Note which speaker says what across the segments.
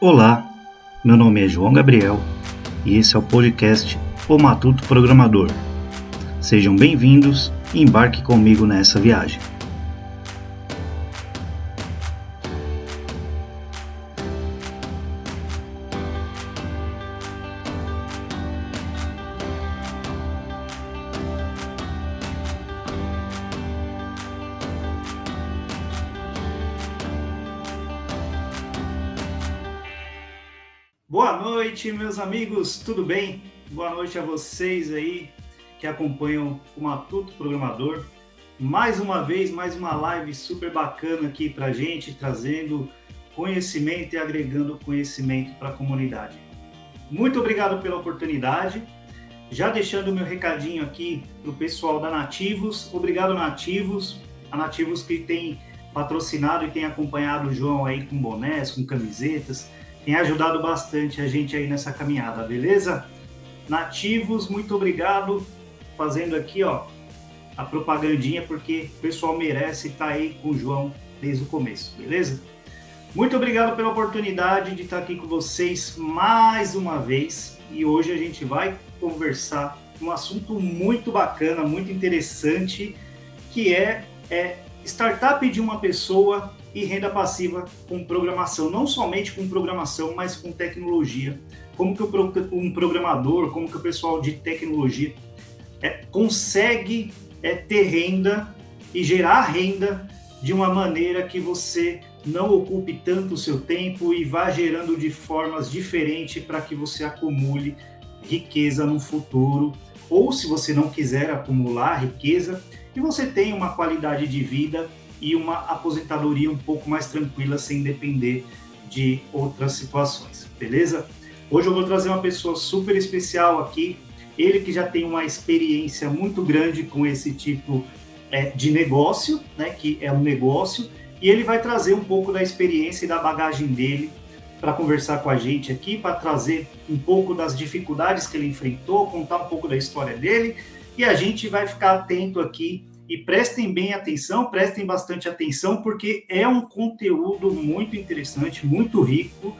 Speaker 1: Olá, meu nome é João Gabriel e esse é o podcast O Matuto Programador. Sejam bem-vindos e embarque comigo nessa viagem. Amigos, tudo bem? Boa noite a vocês aí que acompanham o Matuto Programador. Mais uma vez, mais uma live super bacana aqui pra gente, trazendo conhecimento e agregando conhecimento para a comunidade. Muito obrigado pela oportunidade. Já deixando o meu recadinho aqui para o pessoal da Nativos. Obrigado, Nativos. A Nativos que tem patrocinado e tem acompanhado o João aí com bonés, com camisetas tem ajudado bastante a gente aí nessa caminhada, beleza? Nativos, muito obrigado. Fazendo aqui, ó, a propagandinha, porque o pessoal merece estar tá aí com o João desde o começo, beleza? Muito obrigado pela oportunidade de estar aqui com vocês mais uma vez. E hoje a gente vai conversar um assunto muito bacana, muito interessante, que é, é startup de uma pessoa e renda passiva com programação, não somente com programação, mas com tecnologia. Como que um programador, como que o pessoal de tecnologia é, consegue é, ter renda e gerar renda de uma maneira que você não ocupe tanto o seu tempo e vá gerando de formas diferentes para que você acumule riqueza no futuro, ou se você não quiser acumular riqueza, e você tenha uma qualidade de vida e uma aposentadoria um pouco mais tranquila, sem depender de outras situações, beleza? Hoje eu vou trazer uma pessoa super especial aqui, ele que já tem uma experiência muito grande com esse tipo é, de negócio, né, que é um negócio, e ele vai trazer um pouco da experiência e da bagagem dele para conversar com a gente aqui, para trazer um pouco das dificuldades que ele enfrentou, contar um pouco da história dele, e a gente vai ficar atento aqui e prestem bem atenção, prestem bastante atenção, porque é um conteúdo muito interessante, muito rico,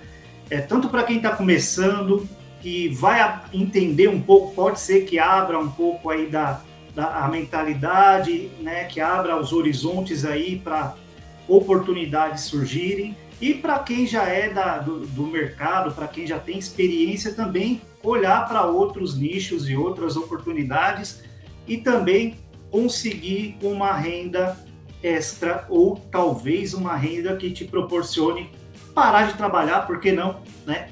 Speaker 1: é, tanto para quem está começando, que vai entender um pouco, pode ser que abra um pouco aí da, da a mentalidade, né, que abra os horizontes aí para oportunidades surgirem, e para quem já é da, do, do mercado, para quem já tem experiência também, olhar para outros nichos e outras oportunidades. E também conseguir uma renda extra ou talvez uma renda que te proporcione parar de trabalhar, por que não, né?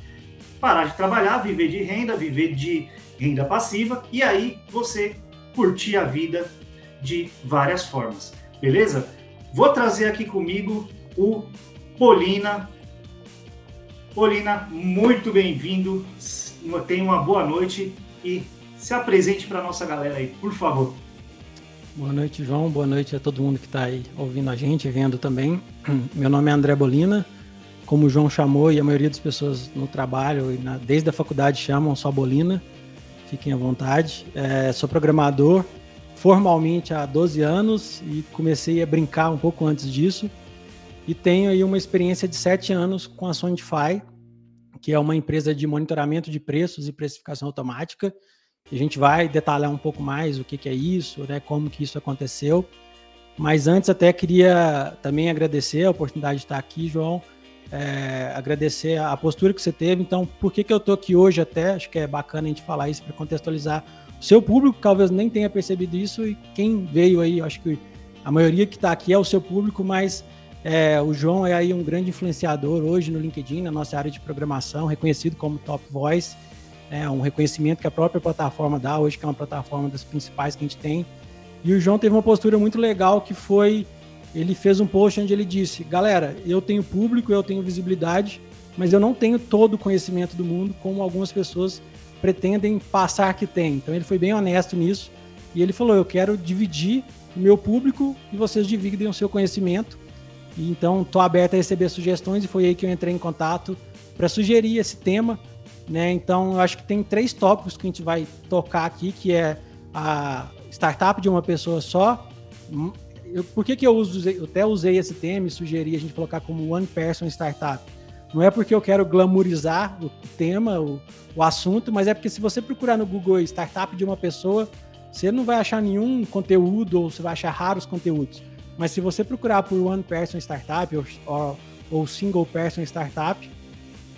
Speaker 1: Parar de trabalhar, viver de renda, viver de renda passiva e aí você curtir a vida de várias formas, beleza? Vou trazer aqui comigo o Polina. Polina, muito bem-vindo. Tenha uma boa noite e se apresente para nossa galera aí, por favor.
Speaker 2: Boa noite, João. Boa noite a todo mundo que está aí ouvindo a gente, vendo também. Meu nome é André Bolina. Como o João chamou, e a maioria das pessoas no trabalho na, desde a faculdade chamam só Bolina. Fiquem à vontade. É, sou programador formalmente há 12 anos e comecei a brincar um pouco antes disso. E tenho aí uma experiência de 7 anos com a Sonify, que é uma empresa de monitoramento de preços e precificação automática a gente vai detalhar um pouco mais o que, que é isso, né, como que isso aconteceu. Mas antes até queria também agradecer a oportunidade de estar aqui, João. É, agradecer a postura que você teve. Então, por que, que eu estou aqui hoje até? Acho que é bacana a gente falar isso para contextualizar o seu público, que talvez nem tenha percebido isso, e quem veio aí, acho que a maioria que está aqui é o seu público, mas é, o João é aí um grande influenciador hoje no LinkedIn, na nossa área de programação, reconhecido como Top Voice né, um reconhecimento que a própria plataforma dá hoje, que é uma plataforma das principais que a gente tem. E o João teve uma postura muito legal que foi, ele fez um post onde ele disse, galera, eu tenho público, eu tenho visibilidade, mas eu não tenho todo o conhecimento do mundo como algumas pessoas pretendem passar que tem. Então ele foi bem honesto nisso e ele falou, eu quero dividir o meu público e vocês dividem o seu conhecimento. E então estou aberto a receber sugestões e foi aí que eu entrei em contato para sugerir esse tema né? Então, eu acho que tem três tópicos que a gente vai tocar aqui, que é a startup de uma pessoa só. Eu, por que, que eu, uso, eu até usei esse tema e sugeri a gente colocar como One Person Startup? Não é porque eu quero glamourizar o tema, o, o assunto, mas é porque se você procurar no Google startup de uma pessoa, você não vai achar nenhum conteúdo ou você vai achar raros conteúdos. Mas se você procurar por One Person Startup ou, ou Single Person Startup,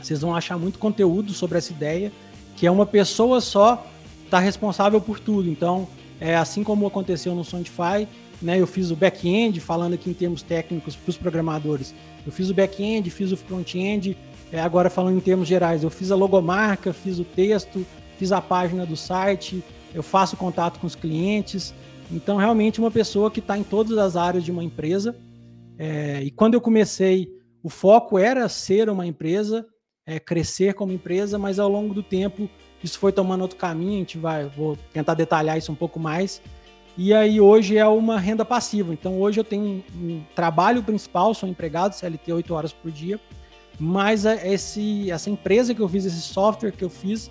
Speaker 2: vocês vão achar muito conteúdo sobre essa ideia, que é uma pessoa só está responsável por tudo. Então, é assim como aconteceu no Sontify, né? Eu fiz o back-end, falando aqui em termos técnicos para os programadores. Eu fiz o back-end, fiz o front-end, é, agora falando em termos gerais, eu fiz a logomarca, fiz o texto, fiz a página do site, eu faço contato com os clientes. Então, realmente, uma pessoa que está em todas as áreas de uma empresa. É, e quando eu comecei, o foco era ser uma empresa, é, crescer como empresa, mas ao longo do tempo isso foi tomando outro caminho. A gente vai, vou tentar detalhar isso um pouco mais. E aí hoje é uma renda passiva. Então hoje eu tenho um, trabalho principal, sou empregado CLT 8 horas por dia, mas é esse, essa empresa que eu fiz, esse software que eu fiz,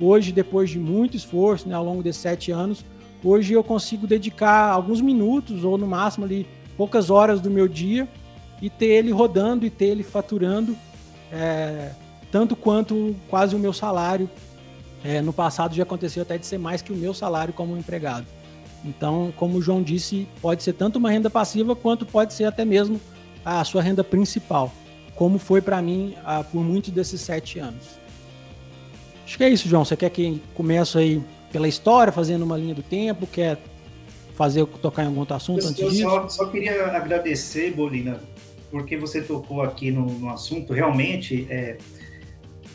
Speaker 2: hoje, depois de muito esforço, né, ao longo desses sete anos, hoje eu consigo dedicar alguns minutos, ou no máximo ali, poucas horas do meu dia, e ter ele rodando e ter ele faturando é, tanto quanto quase o meu salário. É, no passado já aconteceu até de ser mais que o meu salário como empregado. Então, como o João disse, pode ser tanto uma renda passiva quanto pode ser até mesmo a sua renda principal, como foi para mim ah, por muitos desses sete anos. Acho que é isso, João. Você quer que comece aí pela história, fazendo uma linha do tempo? Quer fazer tocar em algum outro assunto
Speaker 1: eu,
Speaker 2: antes
Speaker 1: eu
Speaker 2: disso?
Speaker 1: Só, só queria agradecer, Bolina, porque você tocou aqui no, no assunto. Realmente, é,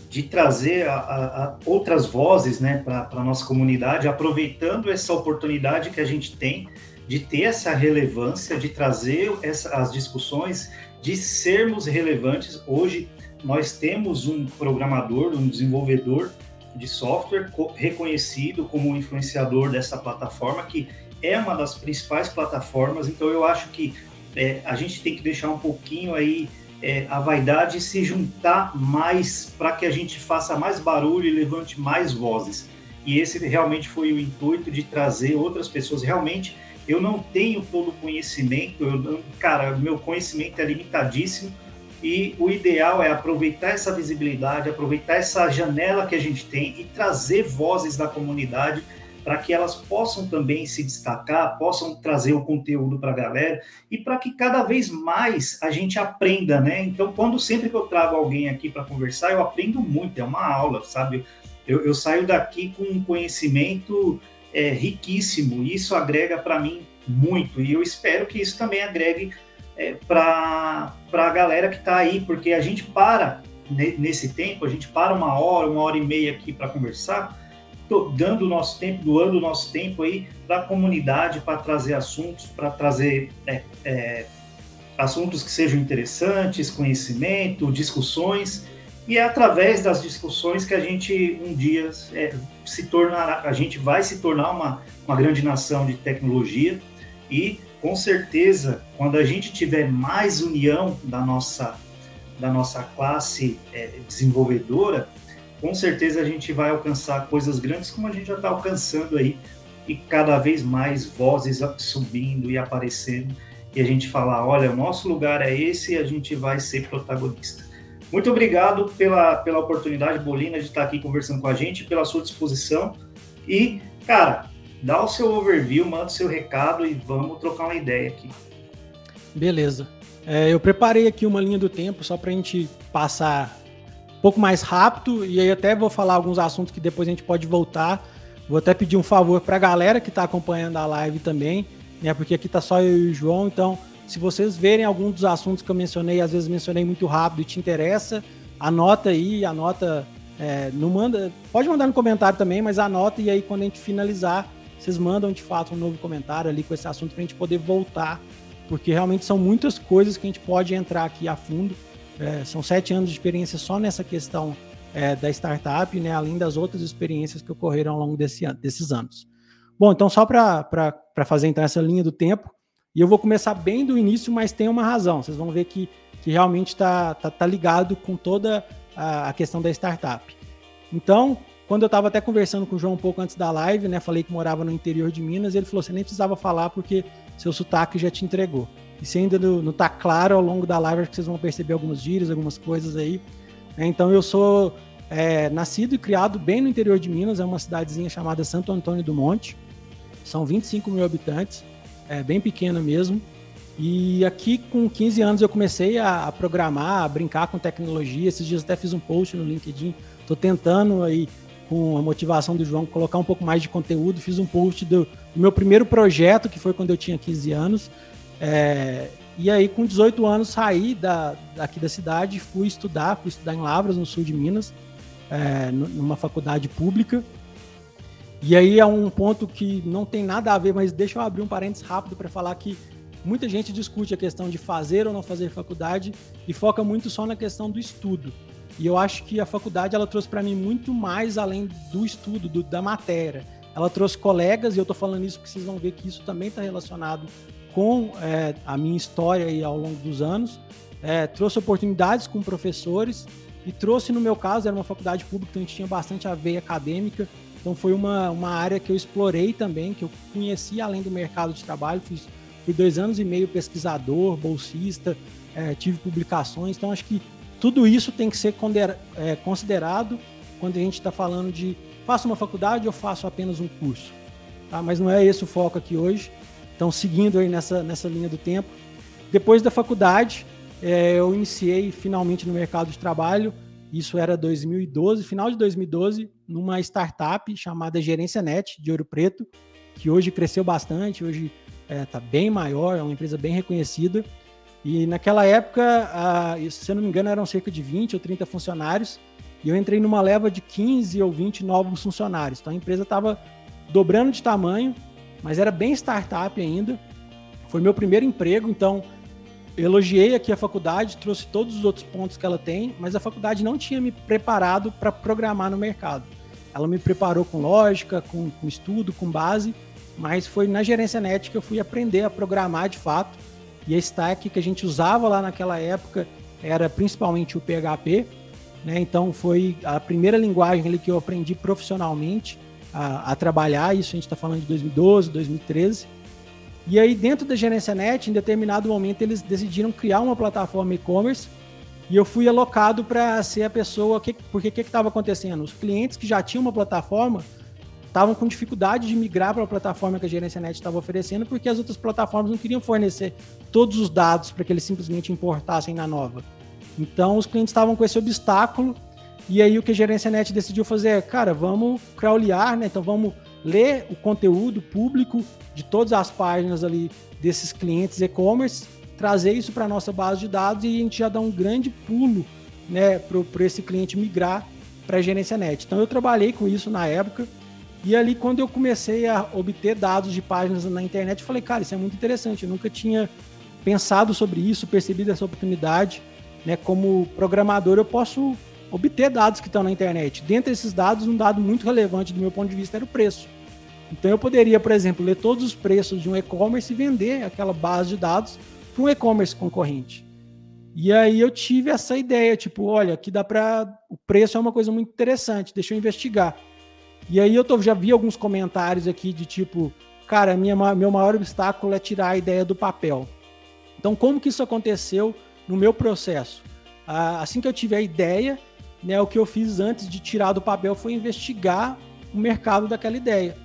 Speaker 1: de trazer a, a, a outras vozes né, para a nossa comunidade, aproveitando essa oportunidade que a gente tem de ter essa relevância, de trazer essa, as discussões, de sermos relevantes. Hoje, nós temos um programador, um desenvolvedor de software reconhecido como influenciador dessa plataforma, que é uma das principais plataformas. Então, eu acho que é, a gente tem que deixar um pouquinho aí é, a vaidade se juntar mais para que a gente faça mais barulho e levante mais vozes. E esse realmente foi o intuito de trazer outras pessoas. Realmente, eu não tenho todo o conhecimento, eu, cara, meu conhecimento é limitadíssimo e o ideal é aproveitar essa visibilidade, aproveitar essa janela que a gente tem e trazer vozes da comunidade para que elas possam também se destacar, possam trazer o conteúdo para a galera e para que cada vez mais a gente aprenda, né? Então, quando sempre que eu trago alguém aqui para conversar, eu aprendo muito, é uma aula, sabe? Eu, eu saio daqui com um conhecimento é, riquíssimo, e isso agrega para mim muito, e eu espero que isso também agregue é, para a galera que está aí, porque a gente para nesse tempo, a gente para uma hora, uma hora e meia aqui para conversar, dando o nosso tempo, doando o nosso tempo aí para a comunidade, para trazer assuntos, para trazer é, é, assuntos que sejam interessantes, conhecimento, discussões, e é através das discussões que a gente um dia é, se tornará, a gente vai se tornar uma, uma grande nação de tecnologia. E com certeza quando a gente tiver mais união da nossa da nossa classe é, desenvolvedora, com certeza a gente vai alcançar coisas grandes como a gente já está alcançando aí e cada vez mais vozes subindo e aparecendo e a gente falar, olha, o nosso lugar é esse e a gente vai ser protagonista. Muito obrigado pela, pela oportunidade, Bolina, de estar aqui conversando com a gente, pela sua disposição e, cara, dá o seu overview, manda o seu recado e vamos trocar uma ideia aqui.
Speaker 2: Beleza. É, eu preparei aqui uma linha do tempo só para a gente passar um pouco mais rápido e aí até vou falar alguns assuntos que depois a gente pode voltar. Vou até pedir um favor para a galera que está acompanhando a live também, né? Porque aqui tá só eu e o João, então se vocês verem alguns dos assuntos que eu mencionei, às vezes mencionei muito rápido e te interessa, anota aí, anota, é, não manda, pode mandar no comentário também, mas anota e aí quando a gente finalizar, vocês mandam de fato um novo comentário ali com esse assunto para a gente poder voltar, porque realmente são muitas coisas que a gente pode entrar aqui a fundo. É, são sete anos de experiência só nessa questão é, da startup, né, além das outras experiências que ocorreram ao longo desse, desses anos. Bom, então só para fazer então essa linha do tempo, e eu vou começar bem do início, mas tem uma razão. Vocês vão ver que, que realmente está tá, tá ligado com toda a, a, questão da startup. Então, quando eu estava até conversando com o João um pouco antes da live, né, falei que morava no interior de Minas, ele falou: você nem precisava falar porque seu sotaque já te entregou. E se ainda não está claro ao longo da live, acho que vocês vão perceber algumas gírias, algumas coisas aí. Então eu sou é, nascido e criado bem no interior de Minas, é uma cidadezinha chamada Santo Antônio do Monte. São 25 mil habitantes, é bem pequena mesmo. E aqui com 15 anos eu comecei a, a, programar, a brincar com tecnologia. Esses dias até fiz um post no LinkedIn. Estou tentando aí, com a motivação do João, colocar um pouco mais de conteúdo. Fiz um post do, do meu primeiro projeto, que foi quando eu tinha 15 anos. É, e aí, com 18 anos, saí da, daqui da cidade, fui estudar, fui estudar em Lavras, no sul de Minas, é, numa faculdade pública. E aí é um ponto que não tem nada a ver, mas deixa eu abrir um parênteses rápido para falar que muita gente discute a questão de fazer ou não fazer faculdade e foca muito só na questão do estudo. E eu acho que a faculdade ela trouxe para mim muito mais além do estudo, do, da matéria. Ela trouxe colegas, e eu estou falando isso porque vocês vão ver que isso também está relacionado com é, a minha história aí ao longo dos anos. É, trouxe oportunidades com professores e trouxe, no meu caso, era uma faculdade pública, então a gente tinha bastante a veia acadêmica. Então foi uma, uma área que eu explorei também, que eu conheci além do mercado de trabalho, fiz Fui dois anos e meio pesquisador, bolsista, é, tive publicações, então acho que tudo isso tem que ser é, considerado quando a gente está falando de faço uma faculdade ou faço apenas um curso. Tá? Mas não é esse o foco aqui hoje. Então, seguindo aí nessa, nessa linha do tempo. Depois da faculdade, é, eu iniciei finalmente no mercado de trabalho. Isso era 2012, final de 2012, numa startup chamada Gerência Net de Ouro Preto, que hoje cresceu bastante. Hoje está é, tá bem maior, é uma empresa bem reconhecida. E naquela época, a, se eu não me engano, eram cerca de 20 ou 30 funcionários, e eu entrei numa leva de 15 ou 20 novos funcionários. Então a empresa estava dobrando de tamanho, mas era bem startup ainda. Foi meu primeiro emprego, então elogiei aqui a faculdade, trouxe todos os outros pontos que ela tem, mas a faculdade não tinha me preparado para programar no mercado. Ela me preparou com lógica, com, com estudo, com base, mas foi na gerência net que eu fui aprender a programar de fato. E a stack que a gente usava lá naquela época era principalmente o PHP, né? Então foi a primeira linguagem ali que eu aprendi profissionalmente a, a trabalhar. Isso a gente está falando de 2012, 2013. E aí dentro da gerência net, em determinado momento eles decidiram criar uma plataforma e-commerce e eu fui alocado para ser a pessoa que, porque o que estava acontecendo? Os clientes que já tinham uma plataforma estavam com dificuldade de migrar para a plataforma que a Gerência Net estava oferecendo, porque as outras plataformas não queriam fornecer todos os dados para que eles simplesmente importassem na nova. Então, os clientes estavam com esse obstáculo, e aí o que a Gerência Net decidiu fazer é, cara, vamos crawlear, né? Então, vamos ler o conteúdo público de todas as páginas ali desses clientes e-commerce, trazer isso para a nossa base de dados e a gente já dá um grande pulo né, para esse cliente migrar para a Gerência Net. Então, eu trabalhei com isso na época, e ali, quando eu comecei a obter dados de páginas na internet, eu falei, cara, isso é muito interessante. Eu nunca tinha pensado sobre isso, percebido essa oportunidade. Né? Como programador, eu posso obter dados que estão na internet. Dentre esses dados, um dado muito relevante do meu ponto de vista era o preço. Então, eu poderia, por exemplo, ler todos os preços de um e-commerce e vender aquela base de dados para um e-commerce concorrente. E aí eu tive essa ideia, tipo, olha, que dá para o preço é uma coisa muito interessante, deixa eu investigar. E aí eu tô, já vi alguns comentários aqui de tipo, cara, minha, meu maior obstáculo é tirar a ideia do papel. Então, como que isso aconteceu no meu processo? Ah, assim que eu tive a ideia, né, o que eu fiz antes de tirar do papel foi investigar o mercado daquela ideia.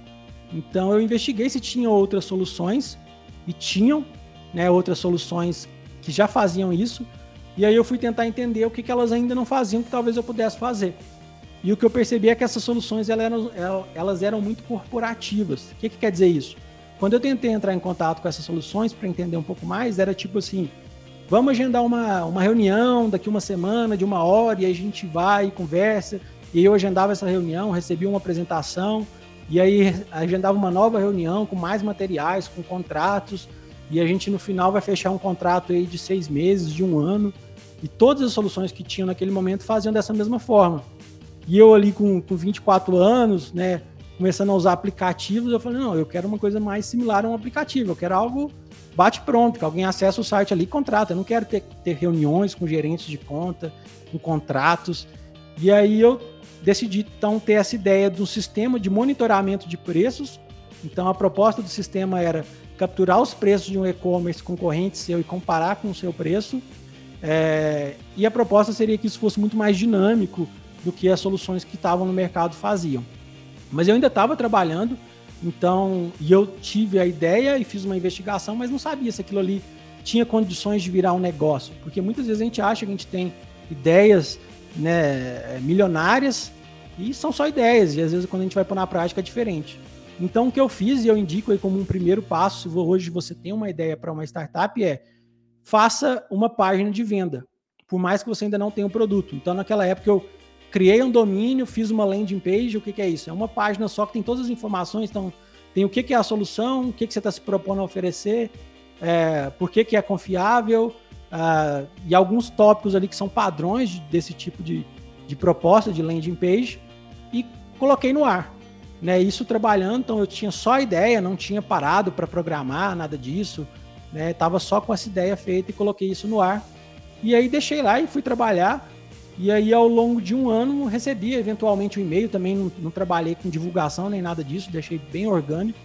Speaker 2: Então, eu investiguei se tinha outras soluções, e tinham né, outras soluções que já faziam isso, e aí eu fui tentar entender o que, que elas ainda não faziam que talvez eu pudesse fazer. E o que eu percebi é que essas soluções elas eram, elas eram muito corporativas. O que, que quer dizer isso? Quando eu tentei entrar em contato com essas soluções para entender um pouco mais, era tipo assim: vamos agendar uma, uma reunião daqui uma semana, de uma hora, e aí a gente vai e conversa. E eu agendava essa reunião, recebia uma apresentação, e aí agendava uma nova reunião com mais materiais, com contratos, e a gente no final vai fechar um contrato aí de seis meses, de um ano. E todas as soluções que tinham naquele momento faziam dessa mesma forma. E eu ali com, com 24 anos, né, começando a usar aplicativos, eu falei, não, eu quero uma coisa mais similar a um aplicativo, eu quero algo bate pronto, que alguém acessa o site ali e contrata. Eu não quero ter, ter reuniões com gerentes de conta, com contratos. E aí eu decidi então ter essa ideia do sistema de monitoramento de preços. Então a proposta do sistema era capturar os preços de um e-commerce concorrente seu e comparar com o seu preço É, e a proposta seria que isso fosse muito mais dinâmico do que as soluções que estavam no mercado faziam. Mas eu ainda estava trabalhando, então, e eu tive a ideia e fiz uma investigação, mas não sabia se aquilo ali tinha condições de virar um negócio, porque muitas vezes a gente acha que a gente tem ideias né, milionárias e são só ideias, e às vezes quando a gente vai pôr na prática é diferente. Então, o que eu fiz e eu indico aí como um primeiro passo, se hoje você tem uma ideia para uma startup, é faça uma página de venda, por mais que você ainda não tenha um produto. Então, naquela época, eu criei um domínio, fiz uma landing page. O que, que é isso? É uma página só que tem todas as informações. Então, tem o que, que é a solução, o que, que você está se propondo a oferecer, é, por que, que é confiável, uh, e alguns tópicos ali que são padrões desse tipo de, de proposta de landing page, e coloquei no ar. Né, isso trabalhando, então eu tinha só a ideia, não tinha parado para programar, nada disso né? Tava só com essa ideia feita e coloquei isso no ar. E aí deixei lá e fui trabalhar. E aí, ao longo de um ano, recebi eventualmente um e-mail. Também não, não, trabalhei com divulgação nem nada disso, deixei bem orgânico.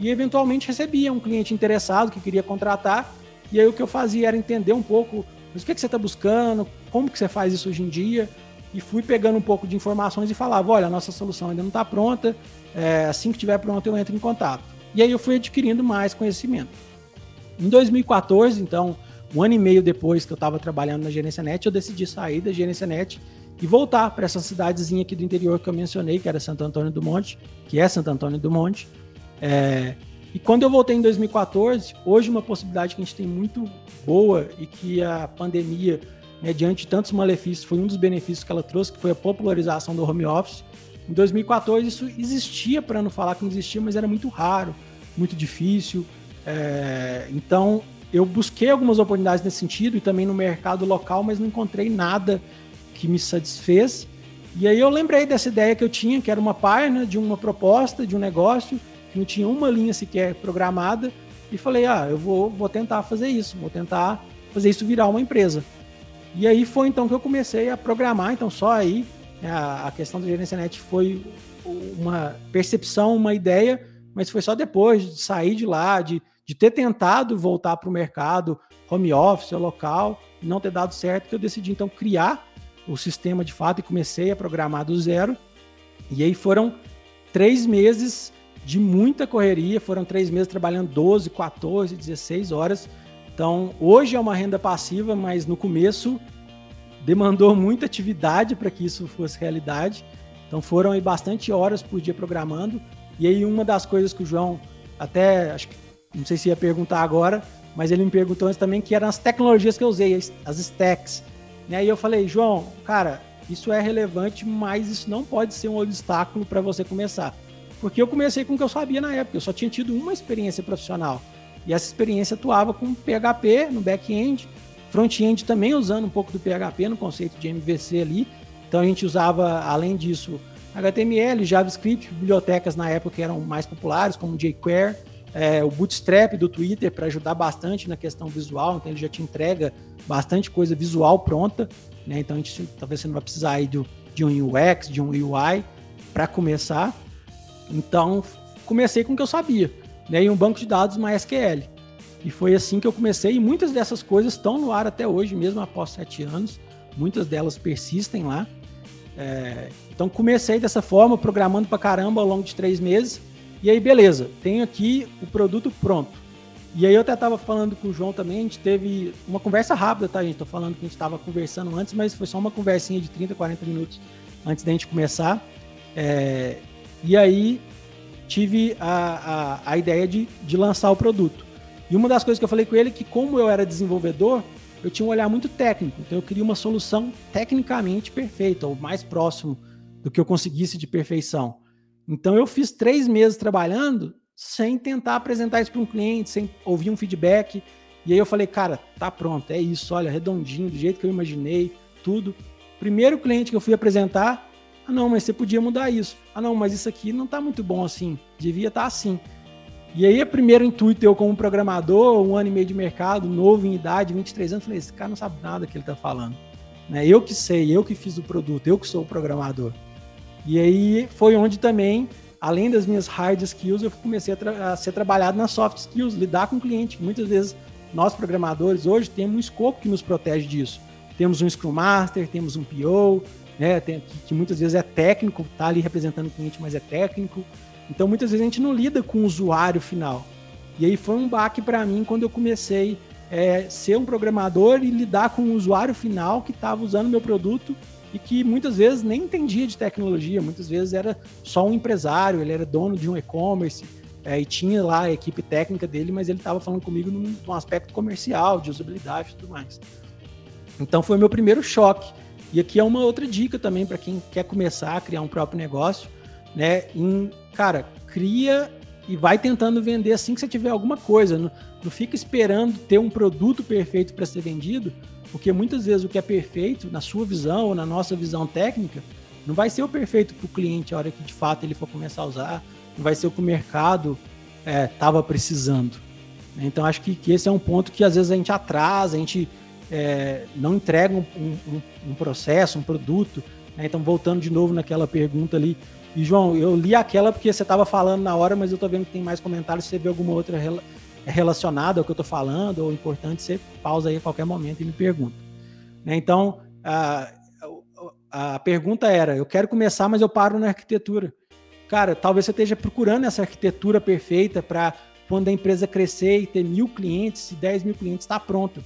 Speaker 2: E eventualmente recebia um cliente interessado que queria contratar. E aí o que eu fazia era entender um pouco mas o que, que você está buscando, como que você faz isso hoje em dia. E fui pegando um pouco de informações e falava: olha, a nossa solução ainda não está pronta. É, assim que estiver pronta, eu entro em contato. E aí eu fui adquirindo mais conhecimento. Em 2014, então, um ano e meio depois que eu estava trabalhando na Gerência Net, eu decidi sair da Gerência Net e voltar para essa cidadezinha aqui do interior que eu mencionei, que era Santo Antônio do Monte, que é Santo Antônio do Monte. É, e quando eu voltei em 2014, hoje uma possibilidade que a gente tem muito boa e que a pandemia, né, diante de tantos malefícios, foi um dos benefícios que ela trouxe, que foi a popularização do home office. Em 2014 isso existia, para não falar que não existia, mas era muito raro, muito difícil. É, então, eu busquei algumas oportunidades nesse sentido e também no mercado local, mas não encontrei nada que me satisfez. E aí eu lembrei dessa ideia que eu tinha, que era uma página de uma proposta, de um negócio, que não tinha uma linha sequer programada, e falei, ah, eu vou, vou tentar fazer isso, vou tentar fazer isso virar uma empresa. E aí foi então que eu comecei a programar, então só aí né, a, a questão do gerência net foi uma percepção, uma ideia, mas foi só depois de sair de lá, de de ter tentado voltar para o mercado home office local, não ter dado certo, que eu decidi então criar o sistema de fato e comecei a programar do zero. E aí foram três meses de muita correria, foram três meses trabalhando 12, 14, 16 horas. Então, hoje é uma renda passiva, mas no começo demandou muita atividade para que isso fosse realidade. Então, foram aí bastante horas por dia programando. E aí, uma das coisas que o João até acho que não sei se ia perguntar agora, mas ele me perguntou antes também que eram as tecnologias que eu usei, as stacks. E aí eu falei, João, cara, isso é relevante, mas isso não pode ser um obstáculo para você começar. Porque eu comecei com o que eu sabia na época, eu só tinha tido uma experiência profissional. E essa experiência atuava com PHP no back-end, front-end também usando um pouco do PHP no conceito de MVC ali. Então a gente usava, além disso, HTML, JavaScript, bibliotecas na época que eram mais populares, como jQuery é, o Bootstrap do Twitter para ajudar bastante na questão visual, então ele já te entrega bastante coisa visual pronta, né? Então a gente, talvez você não vai precisar aí do, de um UX, de um UI para começar. Então comecei com o que eu sabia, né? E um banco de dados MySQL. E foi assim que eu comecei, e muitas dessas coisas estão no ar até hoje, mesmo após sete anos. Muitas delas persistem lá. É, então comecei dessa forma, programando para caramba ao longo de três meses. E aí, beleza, tenho aqui o produto pronto. E aí eu até estava falando com o João também, a gente teve uma conversa rápida, tá, gente? Tô falando que a gente estava conversando antes, mas foi só uma conversinha de 30, 40 minutos antes da gente começar. É, e aí tive a, a, a ideia de, de lançar o produto. E uma das coisas que eu falei com ele é que como eu era desenvolvedor, eu tinha um olhar muito técnico. Então eu queria uma solução tecnicamente perfeita, ou mais próximo do que eu conseguisse de perfeição. Então eu fiz três meses trabalhando sem tentar apresentar isso para um cliente, sem ouvir um feedback. E aí eu falei, cara, tá pronto, é isso, olha, redondinho, do jeito que eu imaginei, tudo. Primeiro cliente que eu fui apresentar, ah não, mas você podia mudar isso. Ah não, mas isso aqui não tá muito bom assim, devia estar tá assim. E aí, o primeiro intuito, eu como programador, um ano e meio de mercado, novo em idade, 23 anos, falei, esse cara não sabe nada que ele tá falando. Né? Eu que sei, eu que fiz o produto, eu que sou o programador. E aí foi onde também, além das minhas hard skills, eu comecei a, a ser trabalhado nas soft skills, lidar com o cliente. Muitas vezes nós programadores hoje temos um escopo que nos protege disso. temos um Scrum Master, temos um PO, né, tem, que, que, muitas vezes é técnico, está ali representando o cliente, mas é técnico. Então, muitas vezes a gente não lida com o usuário final. E aí foi um baque para mim quando eu comecei é, ser um programador e lidar com o usuário final que estava usando meu produto e que muitas vezes nem entendia de tecnologia, muitas vezes era só um empresário, ele era dono de um e-commerce é, e tinha lá a equipe técnica dele, mas ele estava falando comigo num, num, aspecto comercial, de usabilidade e tudo mais. Então foi meu primeiro choque. E aqui é uma outra dica também para quem quer começar a criar um próprio negócio, né? Em, cara, cria e vai tentando vender assim que você tiver alguma coisa. Não, não fica esperando ter um produto perfeito para ser vendido, porque muitas vezes o que é perfeito, na sua visão ou na nossa visão técnica, não vai ser o perfeito para o cliente a hora que de fato ele for começar a usar, não vai ser o que o mercado estava é, precisando. Então acho que, que, esse é um ponto que às vezes a gente atrasa, a gente é, não entrega um, um, um, processo, um produto. Né? Então voltando de novo naquela pergunta ali, e João, eu li aquela porque você estava falando na hora, mas eu estou vendo que tem mais comentários. Se você vê alguma outra relacionada ao que eu estou falando, ou importante, você pausa aí a qualquer momento e me pergunta. Né? Então, a, a pergunta era: eu quero começar, mas eu paro na arquitetura. Cara, talvez você esteja procurando essa arquitetura perfeita para quando a empresa crescer e ter mil clientes, e 10 mil clientes, está pronto.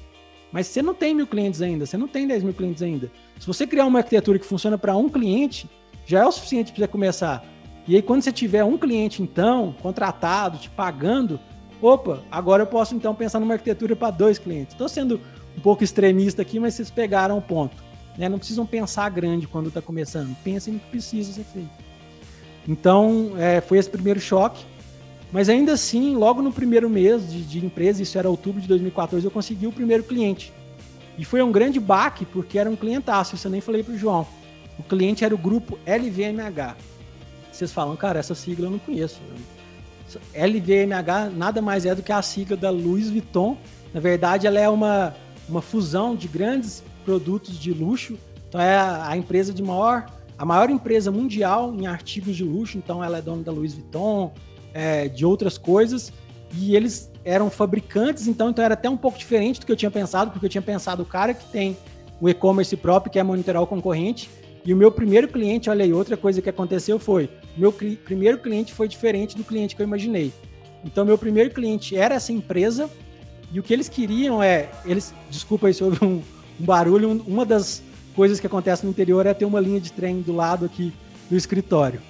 Speaker 2: Mas você não tem mil clientes ainda, você não tem 10 mil clientes ainda. Se você criar uma arquitetura que funciona para um cliente, já é o suficiente para você começar. E aí, quando você tiver um cliente, então, contratado, te pagando, opa, agora eu posso então pensar numa arquitetura para dois clientes. Estou sendo um pouco extremista aqui, mas vocês pegaram o ponto. Né? Não precisam pensar grande quando está começando. Pensem no que precisa ser feito. Então, é, foi esse primeiro choque. Mas ainda assim, logo no primeiro mês de, de, empresa, isso era outubro de 2014, eu consegui o primeiro cliente. E foi um grande baque, porque era um clientaço, isso eu nem falei para o João. O cliente era o grupo LVMH. Vocês falam, cara, essa sigla eu não conheço. LVMH nada mais é do que a sigla da Louis Vuitton. Na verdade, ela é uma, uma fusão de grandes produtos de luxo. Então é a, empresa de maior, a maior empresa mundial em artigos de luxo. Então ela é dona da Louis Vuitton, é, de outras coisas. E eles eram fabricantes, então, então era até um pouco diferente do que eu tinha pensado, porque eu tinha pensado o cara que tem o e-commerce próprio, que é monitorar o concorrente, e o meu primeiro cliente, olha aí, outra coisa que aconteceu foi, meu cli primeiro cliente foi diferente do cliente que eu imaginei. Então, meu primeiro cliente era essa empresa, e o que eles queriam é, eles, desculpa aí sobre um, um barulho, um, uma das coisas que acontece no interior é ter uma linha de trem do lado aqui do escritório.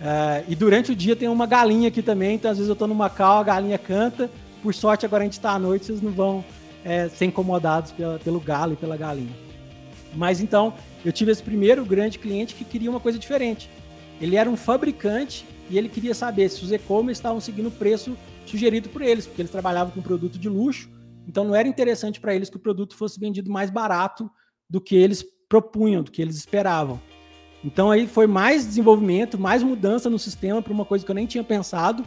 Speaker 2: Uh, e durante o dia tem uma galinha aqui também, então às vezes eu estou numa cal, a galinha canta. Por sorte, agora a gente está à noite, vocês não vão é, ser incomodados pela, pelo galo e pela galinha. Mas então, eu tive esse primeiro grande cliente que queria uma coisa diferente. Ele era um fabricante e ele queria saber se os e-commerce estavam seguindo o preço sugerido por eles, porque eles trabalhavam com produto de luxo, então não era interessante para eles que o produto fosse vendido mais barato do que eles propunham, do que eles esperavam. Então aí foi mais desenvolvimento, mais mudança no sistema para uma coisa que eu nem tinha pensado,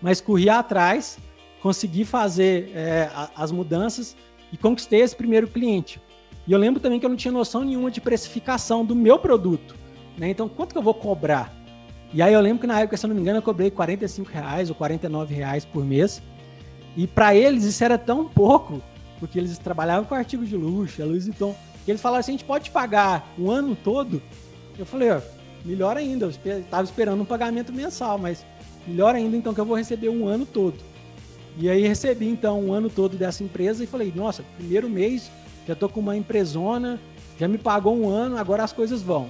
Speaker 2: mas corri atrás, consegui fazer é, as mudanças e conquistei esse primeiro cliente. E eu lembro também que eu não tinha noção nenhuma de precificação do meu produto. Né? Então, quanto que eu vou cobrar? E aí eu lembro que na época, se eu não me engano, eu cobrei 45 reais ou 49 reais por mês. E para eles isso era tão pouco, porque eles trabalhavam com artigos de luxo, a Louis Vuitton, que eles falaram assim, a gente pode pagar o ano todo? Eu falei, ó, melhor ainda, eu estava esperando um pagamento mensal, mas melhor ainda então que eu vou receber um ano todo. E aí recebi então um ano todo dessa empresa e falei, nossa, primeiro mês já tô com uma empresona, já me pagou um ano, agora as coisas vão.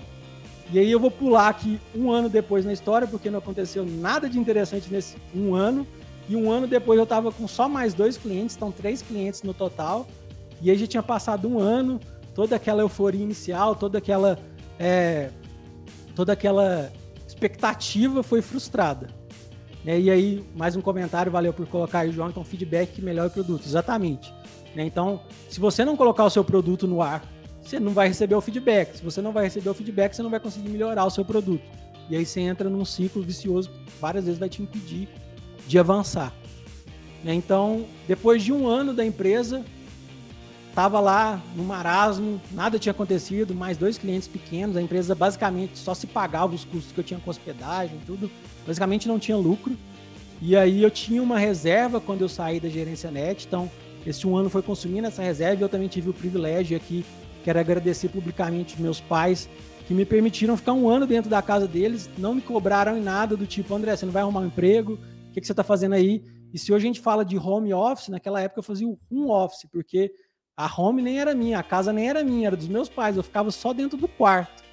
Speaker 2: E aí eu vou pular aqui um ano depois na história, porque não aconteceu nada de interessante nesse um ano. E um ano depois eu estava com só mais dois clientes, então três clientes no total. E aí já tinha passado um ano, toda aquela euforia inicial, toda aquela, é, toda aquela expectativa foi frustrada. E aí, mais um comentário, valeu por colocar aí, João. Então, feedback que melhora o produto. Exatamente. Né? Então, se você não colocar o seu produto no ar, você não vai receber o feedback. Se você não vai receber o feedback, você não vai conseguir melhorar o seu produto. E aí você entra num ciclo vicioso que várias vezes vai te impedir de avançar. Né? Então, depois de um ano da empresa, estava lá no marasmo, nada tinha acontecido, mais dois clientes pequenos, a empresa basicamente só se pagava os custos que eu tinha com hospedagem, tudo, basicamente não tinha lucro. E aí eu tinha uma reserva quando eu saí da gerência net, então esse um ano foi consumindo essa reserva e eu também tive o privilégio aqui Quero agradecer publicamente meus pais que me permitiram ficar um ano dentro da casa deles, não me cobraram em nada do tipo, André, você não vai arrumar um emprego? O que, que você está fazendo aí? E se hoje a gente fala de home office, naquela época eu fazia um office, porque a home nem era minha, a casa nem era minha, era dos meus pais, eu ficava só dentro do quarto.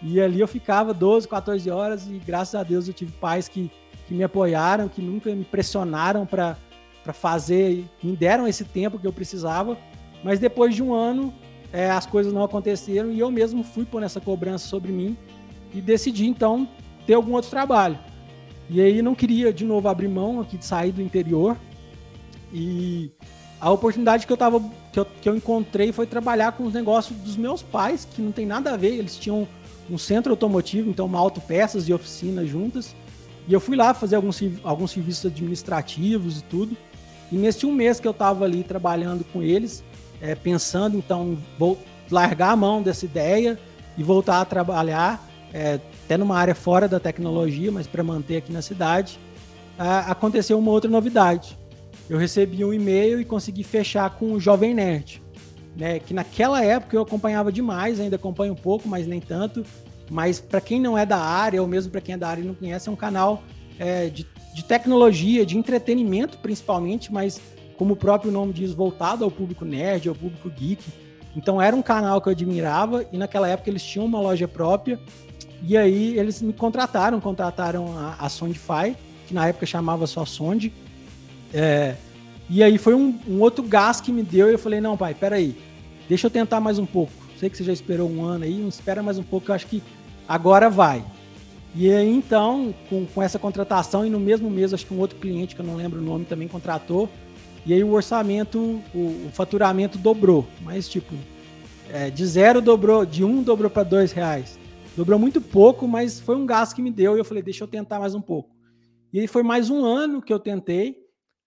Speaker 2: E ali eu ficava 12, 14 horas e graças a Deus eu tive pais que, que me apoiaram, que nunca me pressionaram para fazer, me deram esse tempo que eu precisava. Mas depois de um ano, é, as coisas não aconteceram e eu mesmo fui pôr essa cobrança sobre mim e decidi então ter algum outro trabalho. E aí não queria de novo abrir mão aqui de sair do interior. E a oportunidade que eu tava que eu, que eu encontrei foi trabalhar com os negócios dos meus pais, que não tem nada a ver, eles tinham um centro automotivo, então uma autopeças e oficina juntas. E eu fui lá fazer alguns, alguns serviços administrativos e tudo. E nesse um mês que eu estava ali trabalhando com eles, é, pensando então vou largar a mão dessa ideia e voltar a trabalhar é, até numa área fora da tecnologia, mas para manter aqui na cidade, aconteceu uma outra novidade. Eu recebi um e-mail e consegui fechar com o Jovem Nerd, né, que naquela época eu acompanhava demais, ainda acompanho um pouco, mas nem tanto. Mas para quem não é da área, ou mesmo para quem é da área e não conhece, é um canal é, de, de tecnologia, de entretenimento principalmente, mas como o próprio nome diz, voltado ao público nerd, ao público geek. Então era um canal que eu admirava e naquela época eles tinham uma loja própria. E aí eles me contrataram, contrataram a, a Sondify, que na época chamava só Sond. É, e aí foi um, um, outro gás que me deu e eu falei, não pai, peraí, deixa eu tentar mais um pouco. Sei que você já esperou um ano aí, espera mais um pouco, eu acho que agora vai. E aí então, com, com essa contratação e no mesmo mês, acho que um outro cliente, que eu não lembro o nome, também contratou, e aí o orçamento, o, o faturamento dobrou, mas tipo, é, de zero dobrou, de um dobrou para dois reais. Dobrou muito pouco, mas foi um gasto que me deu e eu falei, deixa eu tentar mais um pouco. E aí foi mais um ano que eu tentei.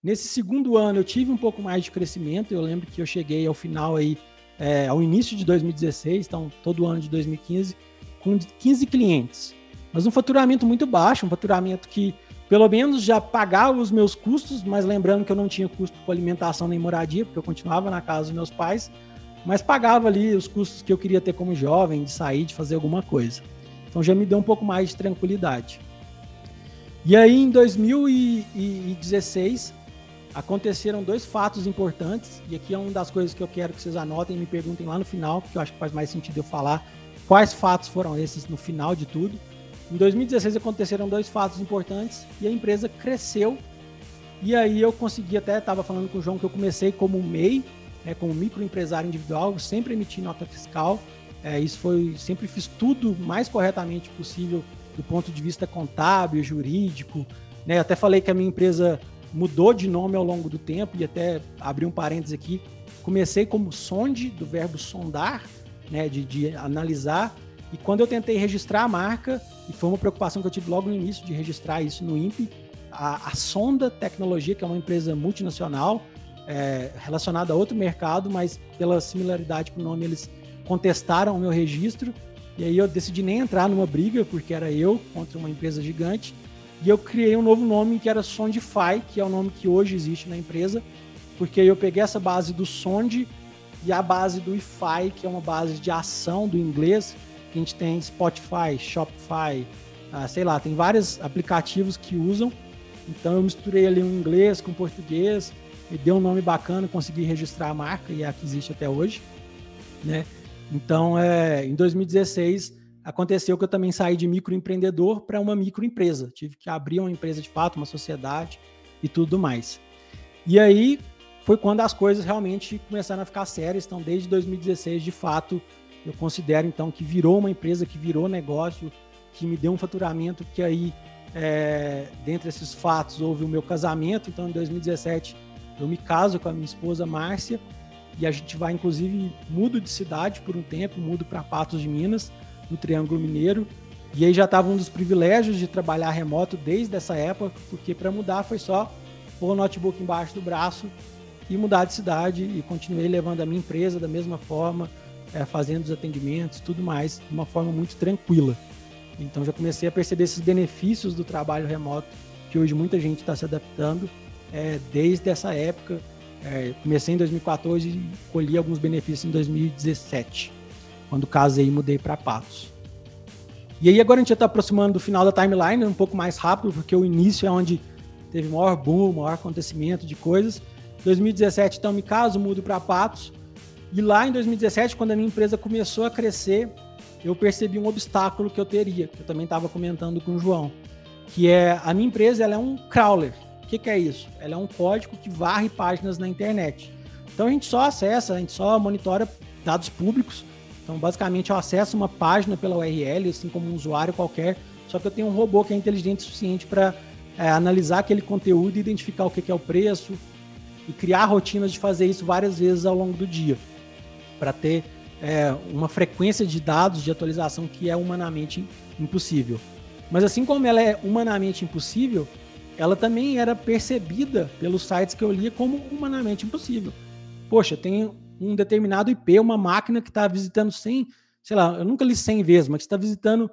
Speaker 2: Nesse segundo ano eu tive um pouco mais de crescimento. Eu lembro que eu cheguei ao final aí, é, ao início de 2016, então todo ano de 2015, com 15 clientes. Mas um faturamento muito baixo, um faturamento que pelo menos já pagava os meus custos, mas lembrando que eu não tinha custo com alimentação nem moradia, porque eu continuava na casa dos meus pais, mas pagava ali os custos que eu queria ter como jovem, de sair, de fazer alguma coisa. Então já me deu um pouco mais de tranquilidade. E aí em 2016 aconteceram dois fatos importantes, e aqui é uma das coisas que eu quero que vocês anotem e me perguntem lá no final, porque eu acho que faz mais sentido eu falar quais fatos foram esses no final de tudo. Em 2016 aconteceram dois fatos importantes e a empresa cresceu. E aí eu consegui até, estava falando com o João que eu comecei como MEI, né, como microempresário individual, sempre emiti nota fiscal. É, isso foi, sempre fiz tudo mais corretamente possível do ponto de vista contábil, jurídico. Né? Até falei que a minha empresa mudou de nome ao longo do tempo e até abri um parênteses aqui. Comecei como sonde, do verbo sondar, né, de, de analisar, e quando eu tentei registrar a marca, e foi uma preocupação que eu tive logo no início de registrar isso no INPE, a, a Sonda Tecnologia, que é uma empresa multinacional é, relacionada a outro mercado, mas pela similaridade com o nome, eles contestaram o meu registro. E aí eu decidi nem entrar numa briga, porque era eu contra uma empresa gigante. E eu criei um novo nome que era Sondify, que é o nome que hoje existe na empresa, porque eu peguei essa base do Sond e a base do IFI, que é uma base de ação do inglês, que a gente tem Spotify, Shopify, ah, sei lá, tem vários aplicativos que usam. Então eu misturei ali um inglês com português, me deu um nome bacana, consegui registrar a marca e é a que existe até hoje, né? Então, é, em 2016 aconteceu que eu também saí de microempreendedor para uma microempresa. Tive que abrir uma empresa de fato, uma sociedade e tudo mais. E aí foi quando as coisas realmente começaram a ficar sérias. Então, desde 2016, de fato, eu considero então que virou uma empresa, que virou negócio, que me deu um faturamento que aí, é, dentre esses fatos, houve o meu casamento. Então, em 2017, eu me caso com a minha esposa Márcia e a gente vai, inclusive, mudo de cidade por um tempo, mudo para Patos de Minas, no Triângulo Mineiro. E aí já estava um dos privilégios de trabalhar remoto desde essa época, porque para mudar foi só pôr o notebook embaixo do braço e mudar de cidade e continuei levando a minha empresa da mesma forma, é, fazendo os atendimentos, tudo mais, de uma forma muito tranquila. Então já comecei a perceber esses benefícios do trabalho remoto, que hoje muita gente está se adaptando é, desde essa época. É, comecei em 2014 e colhi alguns benefícios em 2017. quando casei e mudei para Patos. E aí agora a gente já está aproximando do final da timeline, um pouco mais rápido, porque o início é onde teve maior boom, maior acontecimento de coisas. 2017, então, me caso, mudo para Patos. E lá em 2017, quando a minha empresa começou a crescer, eu percebi um obstáculo que eu teria, que eu também estava comentando com o João, que é a minha empresa ela é um crawler. O que, que é isso? Ela é um código que varre páginas na internet. Então a gente só acessa, a gente só monitora dados públicos. Então basicamente eu acesso uma página pela URL, assim como um usuário qualquer, só que eu tenho um robô que é inteligente o suficiente para é, analisar aquele conteúdo identificar o que, que é o preço e criar rotinas de fazer isso várias vezes ao longo do dia para ter é, uma frequência de dados de atualização que é humanamente impossível. Mas assim como ela é humanamente impossível, ela também era percebida pelos sites que eu lia como humanamente impossível. Poxa, tem um determinado IP, uma máquina que está visitando 100, sei lá, eu nunca li 100 vezes, mas está visitando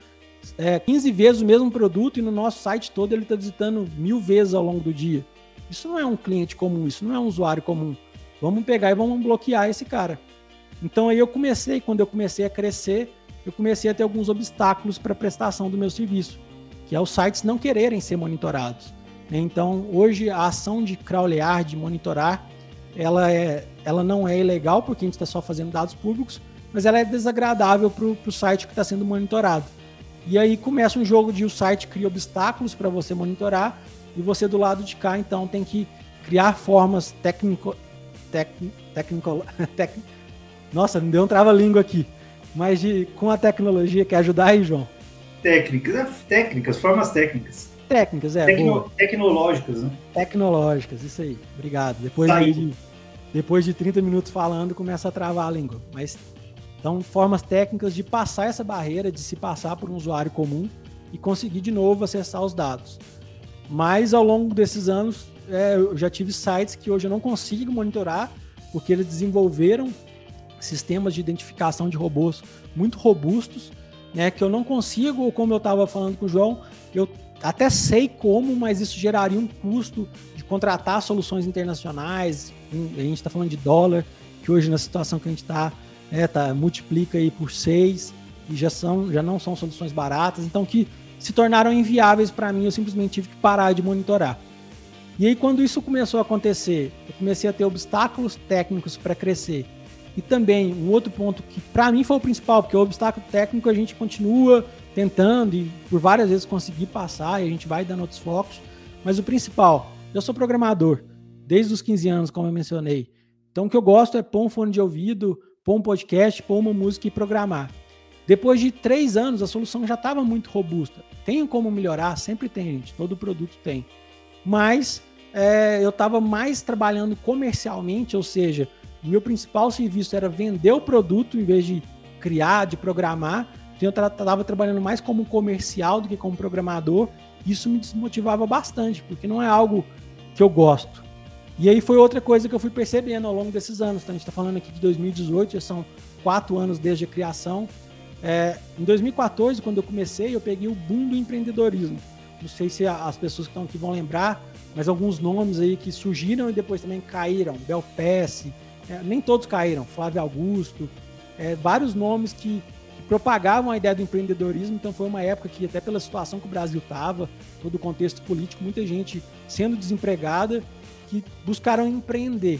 Speaker 2: é, 15 vezes o mesmo produto e no nosso site todo ele está visitando mil vezes ao longo do dia. Isso não é um cliente comum, isso não é um usuário comum. Vamos pegar e vamos bloquear esse cara. Então aí eu comecei, quando eu comecei a crescer, eu comecei a ter alguns obstáculos para a prestação do meu serviço, que é os sites não quererem ser monitorados. Né? Então hoje a ação de crawlear, de monitorar, ela, é, ela não é ilegal porque a gente está só fazendo dados públicos, mas ela é desagradável para o site que está sendo monitorado. E aí começa um jogo de o site cria obstáculos para você monitorar e você do lado de cá então tem que criar formas técnico, técnico, nossa, me deu um trava-língua aqui. Mas de, com a tecnologia, quer ajudar aí, João?
Speaker 1: Técnicas, é, técnicas, formas técnicas.
Speaker 2: Técnicas, é.
Speaker 1: Tecno, tecnológicas, né?
Speaker 2: Tecnológicas, isso aí. Obrigado. Depois tá de, depois de 30 minutos falando, começa a travar a língua. Mas então, formas técnicas de passar essa barreira, de se passar por um usuário comum e conseguir de novo acessar os dados. Mas ao longo desses anos, é, eu já tive sites que hoje eu não consigo monitorar, porque eles desenvolveram sistemas de identificação de robôs muito robustos, né, que eu não consigo, como eu estava falando com o João, eu até sei como, mas isso geraria um custo de contratar soluções internacionais. A gente está falando de dólar, que hoje na situação que a gente está, é, tá, multiplica aí por seis e já são, já não são soluções baratas, então que se tornaram inviáveis para mim. Eu simplesmente tive que parar de monitorar. E aí quando isso começou a acontecer, eu comecei a ter obstáculos técnicos para crescer e também um outro ponto que para mim foi o principal, porque o obstáculo técnico a gente continua tentando e por várias vezes conseguir passar e a gente vai dando outros focos. Mas o principal, eu sou programador desde os 15 anos, como eu mencionei. Então o que eu gosto é pôr um fone de ouvido, pôr um podcast, pôr uma música e programar. Depois de três anos, a solução já estava muito robusta. Tem como melhorar? Sempre tem, gente. Todo produto tem. Mas é, eu estava mais trabalhando comercialmente, ou seja, meu principal serviço era vender o produto em vez de criar, de programar. Então eu estava trabalhando mais como comercial do que como programador. Isso me desmotivava bastante, porque não é algo que eu gosto. E aí foi outra coisa que eu fui percebendo ao longo desses anos. Então, a gente está falando aqui de 2018, já são quatro anos desde a criação. É, em 2014, quando eu comecei, eu peguei o boom do empreendedorismo. Não sei se as pessoas que estão aqui vão lembrar, mas alguns nomes aí que surgiram e depois também caíram. Belpass, é, nem todos caíram. Flávio Augusto, é, vários nomes que, que, propagavam a ideia do empreendedorismo. Então foi uma época que, até pela situação que o Brasil estava, todo o contexto político, muita gente sendo desempregada, que buscaram empreender.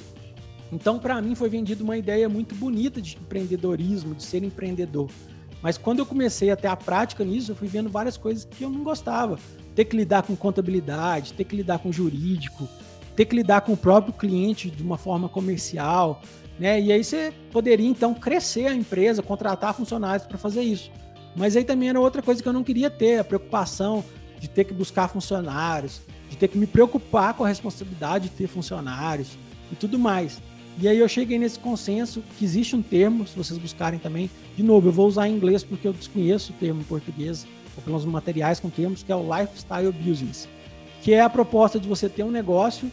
Speaker 2: Então, para mim, foi vendida uma ideia muito bonita de empreendedorismo, de ser empreendedor. Mas quando eu comecei a ter a prática nisso, eu fui vendo várias coisas que eu não gostava. Ter que lidar com contabilidade, ter que lidar com jurídico, ter que lidar com o próprio cliente de uma forma comercial, né? E aí você poderia então crescer a empresa, contratar funcionários para fazer isso. Mas aí também era outra coisa que eu não queria ter, a preocupação de ter que buscar funcionários, de ter que me preocupar com a responsabilidade de ter funcionários e tudo mais. E aí eu cheguei nesse consenso que existe um termo, se vocês buscarem também, de novo, eu vou usar em inglês porque eu desconheço o termo em português, ou pelos materiais com termos, que é o lifestyle business, que é a proposta de você ter um negócio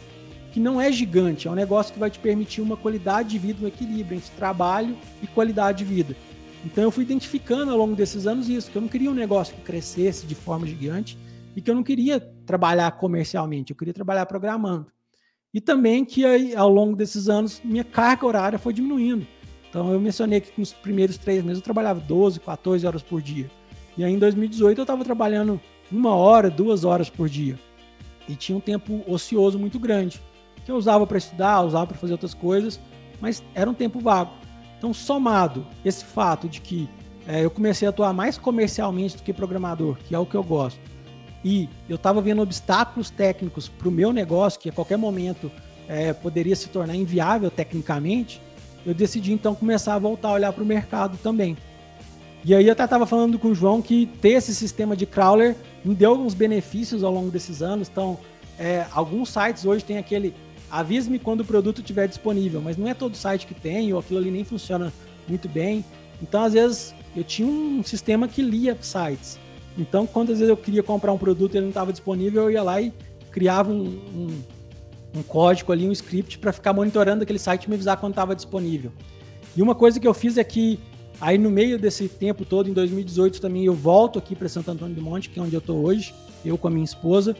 Speaker 2: que não é gigante, é um negócio que vai te permitir uma qualidade de vida, um equilíbrio entre trabalho e qualidade de vida. Então eu fui identificando ao longo desses anos isso, que eu não queria um negócio que crescesse de forma gigante e que eu não queria trabalhar comercialmente, eu queria trabalhar programando. E também que aí, ao longo desses anos minha carga horária foi diminuindo. Então eu mencionei que nos primeiros três meses eu trabalhava 12, 14 horas por dia. E aí em 2018 eu estava trabalhando uma hora, duas horas por dia. E tinha um tempo ocioso muito grande, que eu usava para estudar, usava para fazer outras coisas, mas era um tempo vago. Então, somado esse fato de que é, eu comecei a atuar mais comercialmente do que programador, que é o que eu gosto, e eu estava vendo obstáculos técnicos para o meu negócio, que a qualquer momento é, poderia se tornar inviável tecnicamente, eu decidi então começar a voltar a olhar para o mercado também. E aí eu até estava falando com o João que ter esse sistema de crawler me deu alguns benefícios ao longo desses anos. Então, é, alguns sites hoje tem aquele avise-me quando o produto estiver disponível, mas não é todo site que tem, ou aquilo ali nem funciona muito bem. Então, às vezes, eu tinha um sistema que lia sites. Então, quando às vezes eu queria comprar um produto e ele não estava disponível, eu ia lá e criava um, um um código ali, um script para ficar monitorando aquele site e me avisar quando estava disponível. E uma coisa que eu fiz é que aí no meio desse tempo todo, em 2018 também, eu volto aqui para Santo Antônio do Monte, que é onde eu estou hoje, eu com a minha esposa.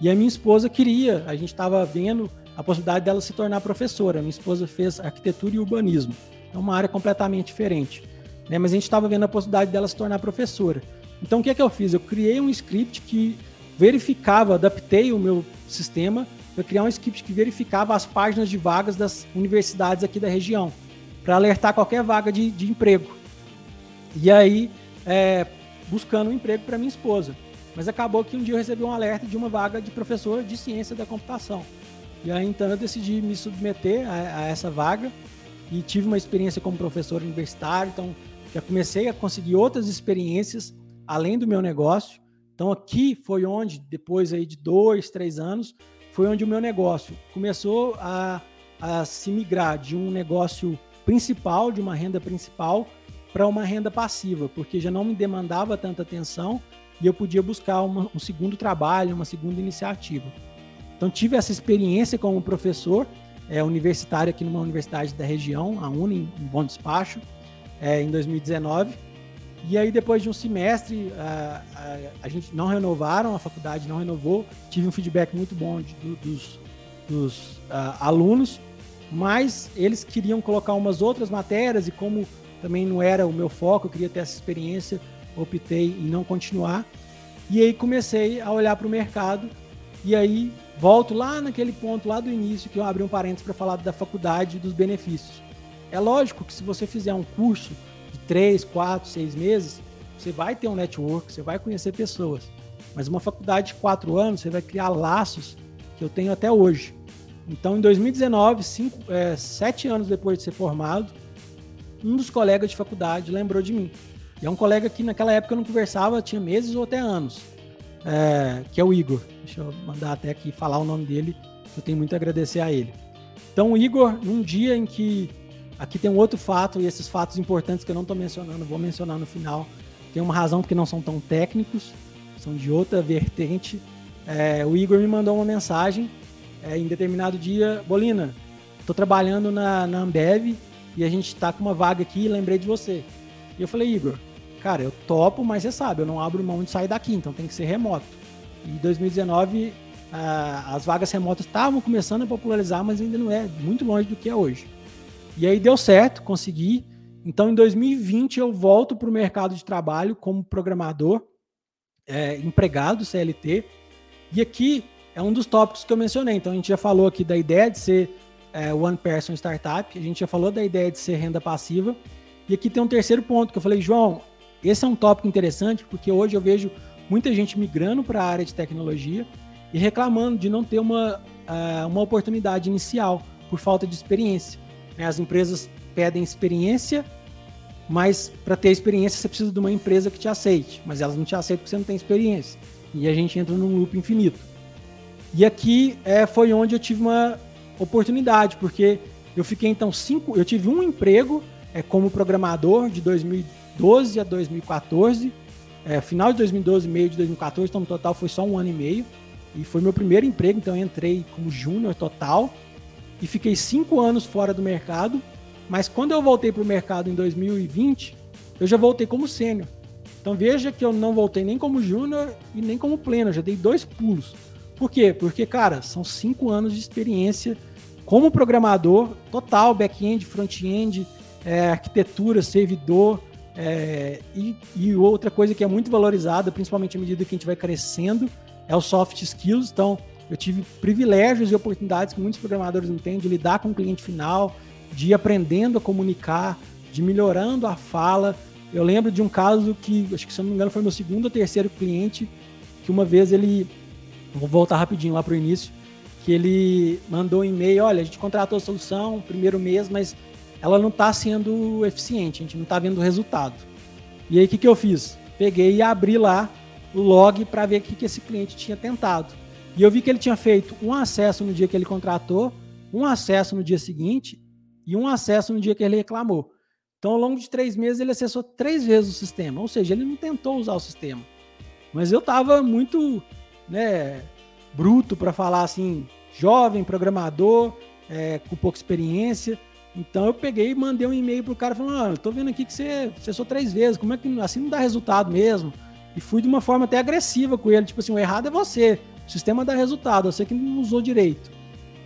Speaker 2: E a minha esposa queria, a gente estava vendo a possibilidade dela se tornar professora. Minha esposa fez arquitetura e urbanismo, é uma área completamente diferente. Né? Mas a gente estava vendo a possibilidade dela se tornar professora. Então o que é que eu fiz? Eu criei um script que verificava, adaptei o meu sistema para criar um script que verificava as páginas de vagas das universidades aqui da região, para alertar qualquer vaga de, de emprego. E aí, é, buscando um emprego para minha esposa. Mas acabou que um dia eu recebi um alerta de uma vaga de professor de ciência da computação. E aí então eu decidi me submeter a, a essa vaga e tive uma experiência como professor universitário. Então já comecei a conseguir outras experiências além do meu negócio. Então aqui foi onde, depois aí de dois, três anos, foi onde o meu negócio começou a, a se migrar de um negócio principal, de uma renda principal, para uma renda passiva, porque já não me demandava tanta atenção e eu podia buscar uma, um segundo trabalho, uma segunda iniciativa. Então tive essa experiência como professor é, universitário aqui numa universidade da região, a UNI, em Bom Despacho, é, em 2019. E aí, depois de um semestre, a, a, a, gente não renovaram, a faculdade não renovou. Tive um feedback muito bom de, do, dos, dos alunos, mas eles queriam colocar umas outras matérias e como também não era o meu foco, eu queria ter essa experiência, optei em não continuar. E aí comecei a olhar para o mercado e aí volto lá naquele ponto lá do início que eu abri um parênteses para falar da faculdade e dos benefícios. É lógico que se você fizer um curso três, quatro, seis meses, você vai ter um network, você vai conhecer pessoas. Mas uma faculdade de quatro anos, você vai criar laços que eu tenho até hoje. Então, em 2019, cinco, é, sete anos depois de ser formado, um dos colegas de faculdade lembrou de mim. E é um colega que naquela época eu não conversava, tinha meses ou até anos, é, que é o Igor. Deixa eu mandar até aqui falar o nome dele, eu tenho muito a agradecer a ele. Então, o Igor, num dia em que Aqui tem um outro fato, e esses fatos importantes que eu não estou mencionando, vou mencionar no final. Tem uma razão porque não são tão técnicos, são de outra vertente. É, o Igor me mandou uma mensagem é, em determinado dia: Bolina, estou trabalhando na, na Ambev e a gente está com uma vaga aqui lembrei de você. E eu falei: Igor, cara, eu topo, mas você sabe, eu não abro mão de sair daqui, então tem que ser remoto. E em 2019, as vagas remotas estavam começando a popularizar, mas ainda não é muito longe do que é hoje. E aí deu certo, consegui. Então, em 2020, eu volto para o mercado de trabalho como programador, é, empregado CLT. E aqui é um dos tópicos que eu mencionei. Então, a gente já falou aqui da ideia de ser é, one person startup, a gente já falou da ideia de ser renda passiva. E aqui tem um terceiro ponto que eu falei, João, esse é um tópico interessante porque hoje eu vejo muita gente migrando para a área de tecnologia e reclamando de não ter uma, uh, uma oportunidade inicial por falta de experiência. Né? As empresas pedem experiência, mas para ter experiência você precisa de uma empresa que te aceite, mas elas não te aceitam porque você não tem experiência. E a gente entra num loop infinito. E aqui é, foi onde eu tive uma oportunidade, porque eu fiquei então cinco. Eu tive um emprego é, como programador de 2012 a 2014. É, final de 2012, meio de 2014, então no total foi só um ano e meio. E foi meu primeiro emprego, então entrei como júnior total e fiquei cinco anos fora do mercado. Mas quando eu voltei para o mercado em 2020, eu já voltei como sênior. Então veja que eu não voltei nem como júnior e nem como pleno, eu já dei dois pulos. Por quê? Porque, cara, são cinco anos de experiência como programador, total, back-end, front-end, é, arquitetura, servidor, é, e, e, outra coisa que é muito valorizada, principalmente à medida que a gente vai crescendo, é o soft skills. Então, eu tive privilégios e oportunidades que muitos programadores não têm de lidar com o cliente final, de ir aprendendo a comunicar, de melhorando a fala. Eu lembro de um caso que, acho que se não me engano, foi meu segundo ou terceiro cliente, que uma vez ele. Vou voltar rapidinho lá para o início. Que ele mandou um e-mail: olha, a gente contratou a solução, primeiro mês, mas ela não está sendo eficiente, a gente não está vendo resultado. E aí o que, que eu fiz? Peguei e abri lá o log para ver o que, que esse cliente tinha tentado. E eu vi que ele tinha feito um acesso no dia que ele contratou, um acesso no dia seguinte e um acesso no dia que ele reclamou. Então, ao longo de três meses, ele acessou três vezes o sistema. Ou seja, ele não tentou usar o sistema. Mas eu estava muito né, bruto para falar assim, jovem, programador, é, com pouca experiência. Então eu peguei e mandei um e-mail pro cara falando: ah, tô vendo aqui que você acessou três vezes, como é que assim não dá resultado mesmo? E fui de uma forma até agressiva com ele, tipo assim, o errado é você, o sistema dá resultado, você que não usou direito.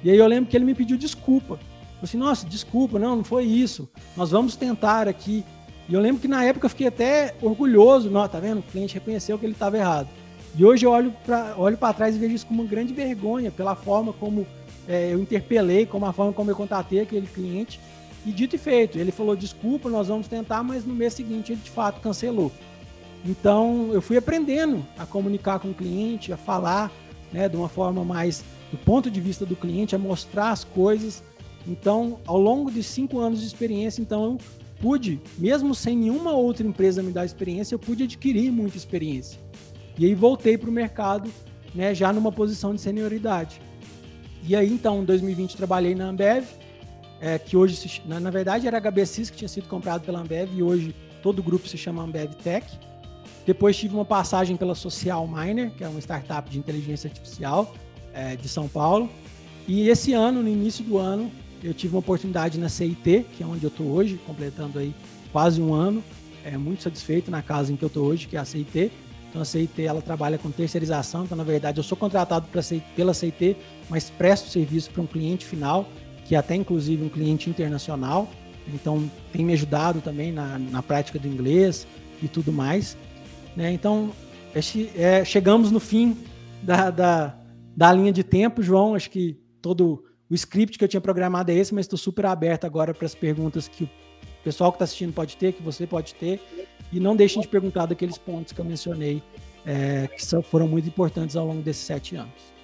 Speaker 2: E aí eu lembro que ele me pediu desculpa. Eu assim, nossa, desculpa, não, não foi isso. Nós vamos tentar aqui. E eu lembro que na época eu fiquei até orgulhoso, não, tá vendo? O cliente reconheceu que ele estava errado. E hoje eu olho para olho trás e vejo isso como uma grande vergonha pela forma como é, eu interpelei como a forma como eu contatei aquele cliente. E dito e feito, ele falou: desculpa, nós vamos tentar, mas no mês seguinte ele de fato cancelou. Então eu fui aprendendo a comunicar com o cliente, a falar né, de uma forma mais do ponto de vista do cliente, a mostrar as coisas. Então, ao longo de cinco anos de experiência, então eu pude, mesmo sem nenhuma outra empresa me dar experiência, eu pude adquirir muita experiência. E aí voltei para o mercado, né, já numa posição de senioridade. E aí, então, em 2020, trabalhei na Ambev, é, que hoje, se, na, na, verdade, era HBCIS que tinha sido comprado pela Ambev e hoje todo o grupo se chama Ambev Tech. Depois tive uma passagem pela Social Miner, que é uma startup de inteligência artificial é, de São Paulo. E esse ano, no início do ano, eu tive uma oportunidade na CIT, que é onde eu estou hoje, completando aí quase um ano. É muito satisfeito na casa em que eu estou hoje, que é a CIT. Então a CIT ela trabalha com terceirização, então na verdade eu sou contratado pra, pela CIT, mas presto serviço para um cliente final, que é até inclusive um cliente internacional. Então tem me ajudado também na, na prática do inglês e tudo mais. Né? Então é, chegamos no fim da, da, da linha de tempo, João. Acho que todo o script que eu tinha programado é esse, mas estou super aberto agora para as perguntas que o pessoal que está assistindo pode ter, que você pode ter. E não deixem de perguntar daqueles pontos que eu mencionei, é, que são, foram muito importantes ao longo desses sete anos.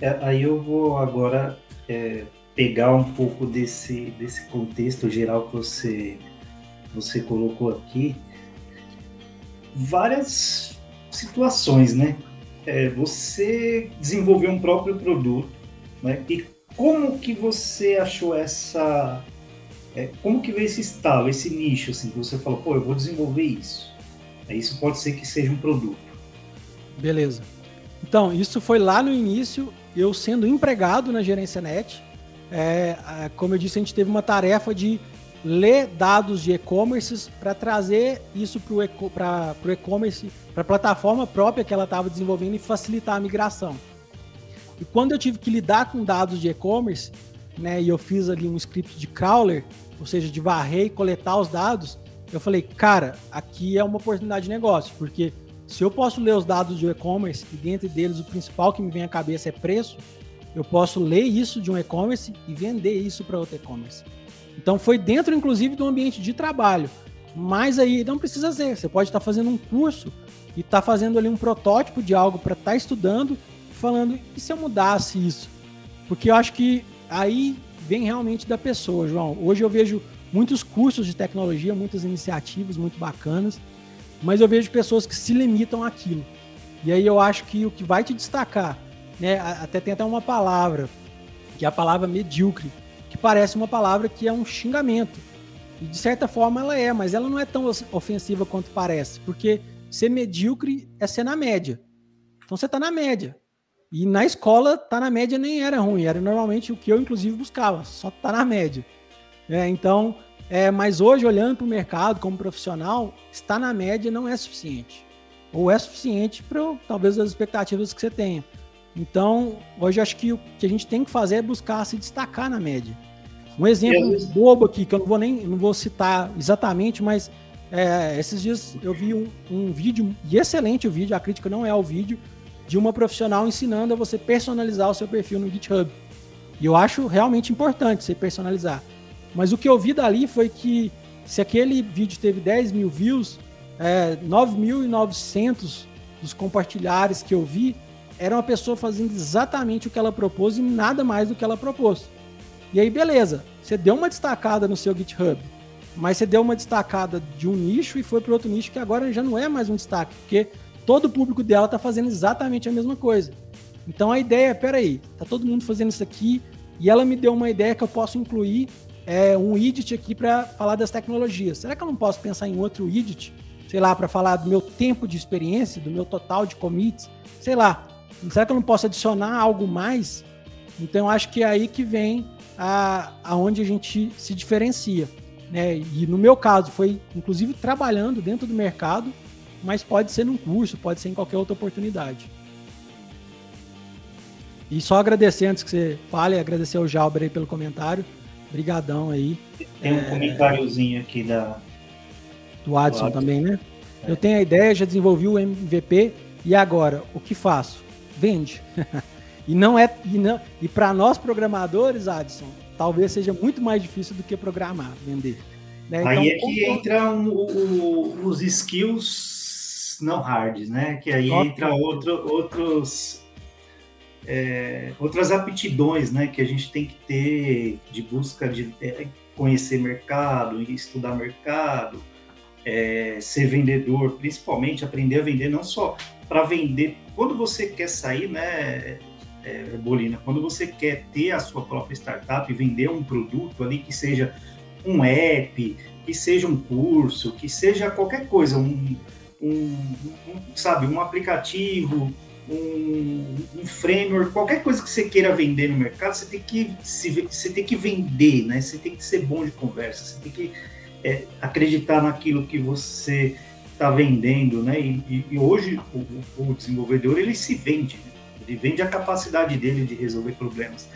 Speaker 1: É, aí eu vou agora é, pegar um pouco desse, desse contexto geral que você, você colocou aqui. Várias situações, né? É, você desenvolveu um próprio produto, né? E como que você achou essa é, como que veio esse estalo, esse nicho, assim, que você falou, pô, eu vou desenvolver isso. É, isso pode ser que seja um produto.
Speaker 2: Beleza. Então, isso foi lá no início, eu sendo empregado na gerência net. É, como eu disse, a gente teve uma tarefa de ler dados de e-commerce para trazer isso para o e-commerce, para a plataforma própria que ela estava desenvolvendo e facilitar a migração. E quando eu tive que lidar com dados de e-commerce, né, e eu fiz ali um script de crawler, ou seja, de varrer e coletar os dados, eu falei, cara, aqui é uma oportunidade de negócio, porque se eu posso ler os dados de e-commerce e dentre deles o principal que me vem à cabeça é preço, eu posso ler isso de um e-commerce e vender isso para outro e-commerce. Então foi dentro, inclusive, do ambiente de trabalho. Mas aí não precisa ser. Você pode estar fazendo um curso e estar tá fazendo ali um protótipo de algo para estar tá estudando, falando, e se eu mudasse isso? Porque eu acho que aí vem realmente da pessoa, João. Hoje eu vejo muitos cursos de tecnologia, muitas iniciativas muito bacanas, mas eu vejo pessoas que se limitam àquilo. E aí eu acho que o que vai te destacar, né, até tem até uma palavra, que é a palavra medíocre, que parece uma palavra que é um xingamento. E de certa forma ela é, mas ela não é tão ofensiva quanto parece, porque ser medíocre é ser na média. Então você está na média. E na escola, tá na média nem era ruim, era normalmente o que eu, inclusive, buscava, só tá na média. É, então, é, mas hoje, olhando para o mercado como profissional, estar na média não é suficiente. Ou é suficiente para talvez as expectativas que você tenha. Então, hoje acho que o que a gente tem que fazer é buscar se destacar na média. Um exemplo bobo aqui, que eu não vou nem não vou citar exatamente, mas é, esses dias eu vi um, um, vídeo, e excelente o vídeo, a crítica não é ao vídeo, de uma profissional ensinando a você personalizar o seu perfil no GitHub. E eu acho realmente importante você personalizar. Mas o que eu vi dali foi que se aquele vídeo teve 10 mil views, é, 9.900 dos compartilhares que eu vi era uma pessoa fazendo exatamente o que ela propôs e nada mais do que ela propôs. E aí, beleza, você deu uma destacada no seu GitHub, mas você deu uma destacada de um nicho e foi para outro nicho que agora já não é mais um destaque, porque todo o público dela está fazendo exatamente a mesma coisa. Então a ideia é, peraí, tá todo mundo fazendo isso aqui e ela me deu uma ideia que eu posso incluir é, um widget aqui para falar das tecnologias. Será que eu não posso pensar em outro widget, sei lá, para falar do meu tempo de experiência, do meu total de commits, sei lá. Será que eu não posso adicionar algo mais? Então acho que é aí que vem a, aonde a gente se diferencia. Né? E no meu caso, foi inclusive trabalhando dentro do mercado, mas pode ser num curso, pode ser em qualquer outra oportunidade. E só agradecer antes que você fale, agradecer ao Jalber aí pelo comentário. Obrigadão aí.
Speaker 1: Tem um é... comentáriozinho aqui da
Speaker 2: do Adson do também, né? É. Eu tenho a ideia, já desenvolvi o MVP e agora o que faço? Vende. E não é e não e para nós programadores, Adson, talvez seja muito mais difícil do que programar, vender.
Speaker 1: Né? Então, aí é que entram os skills não hards, né? Que aí entra outro, outros é, outras aptidões, né? Que a gente tem que ter de busca de é, conhecer mercado, estudar mercado, é, ser vendedor, principalmente aprender a vender não só para vender quando você quer sair, né? é, Bolina, quando você quer ter a sua própria startup e vender um produto ali que seja um app, que seja um curso, que seja qualquer coisa, um, um, um sabe, um aplicativo, um, um, framework, qualquer coisa que você queira vender no mercado, você tem que se, você tem que vender, né? Você tem que ser bom de conversa, você tem que é, acreditar naquilo que você está vendendo, né? E, e hoje o, o, desenvolvedor ele se vende, né? Ele vende a capacidade dele de resolver problemas.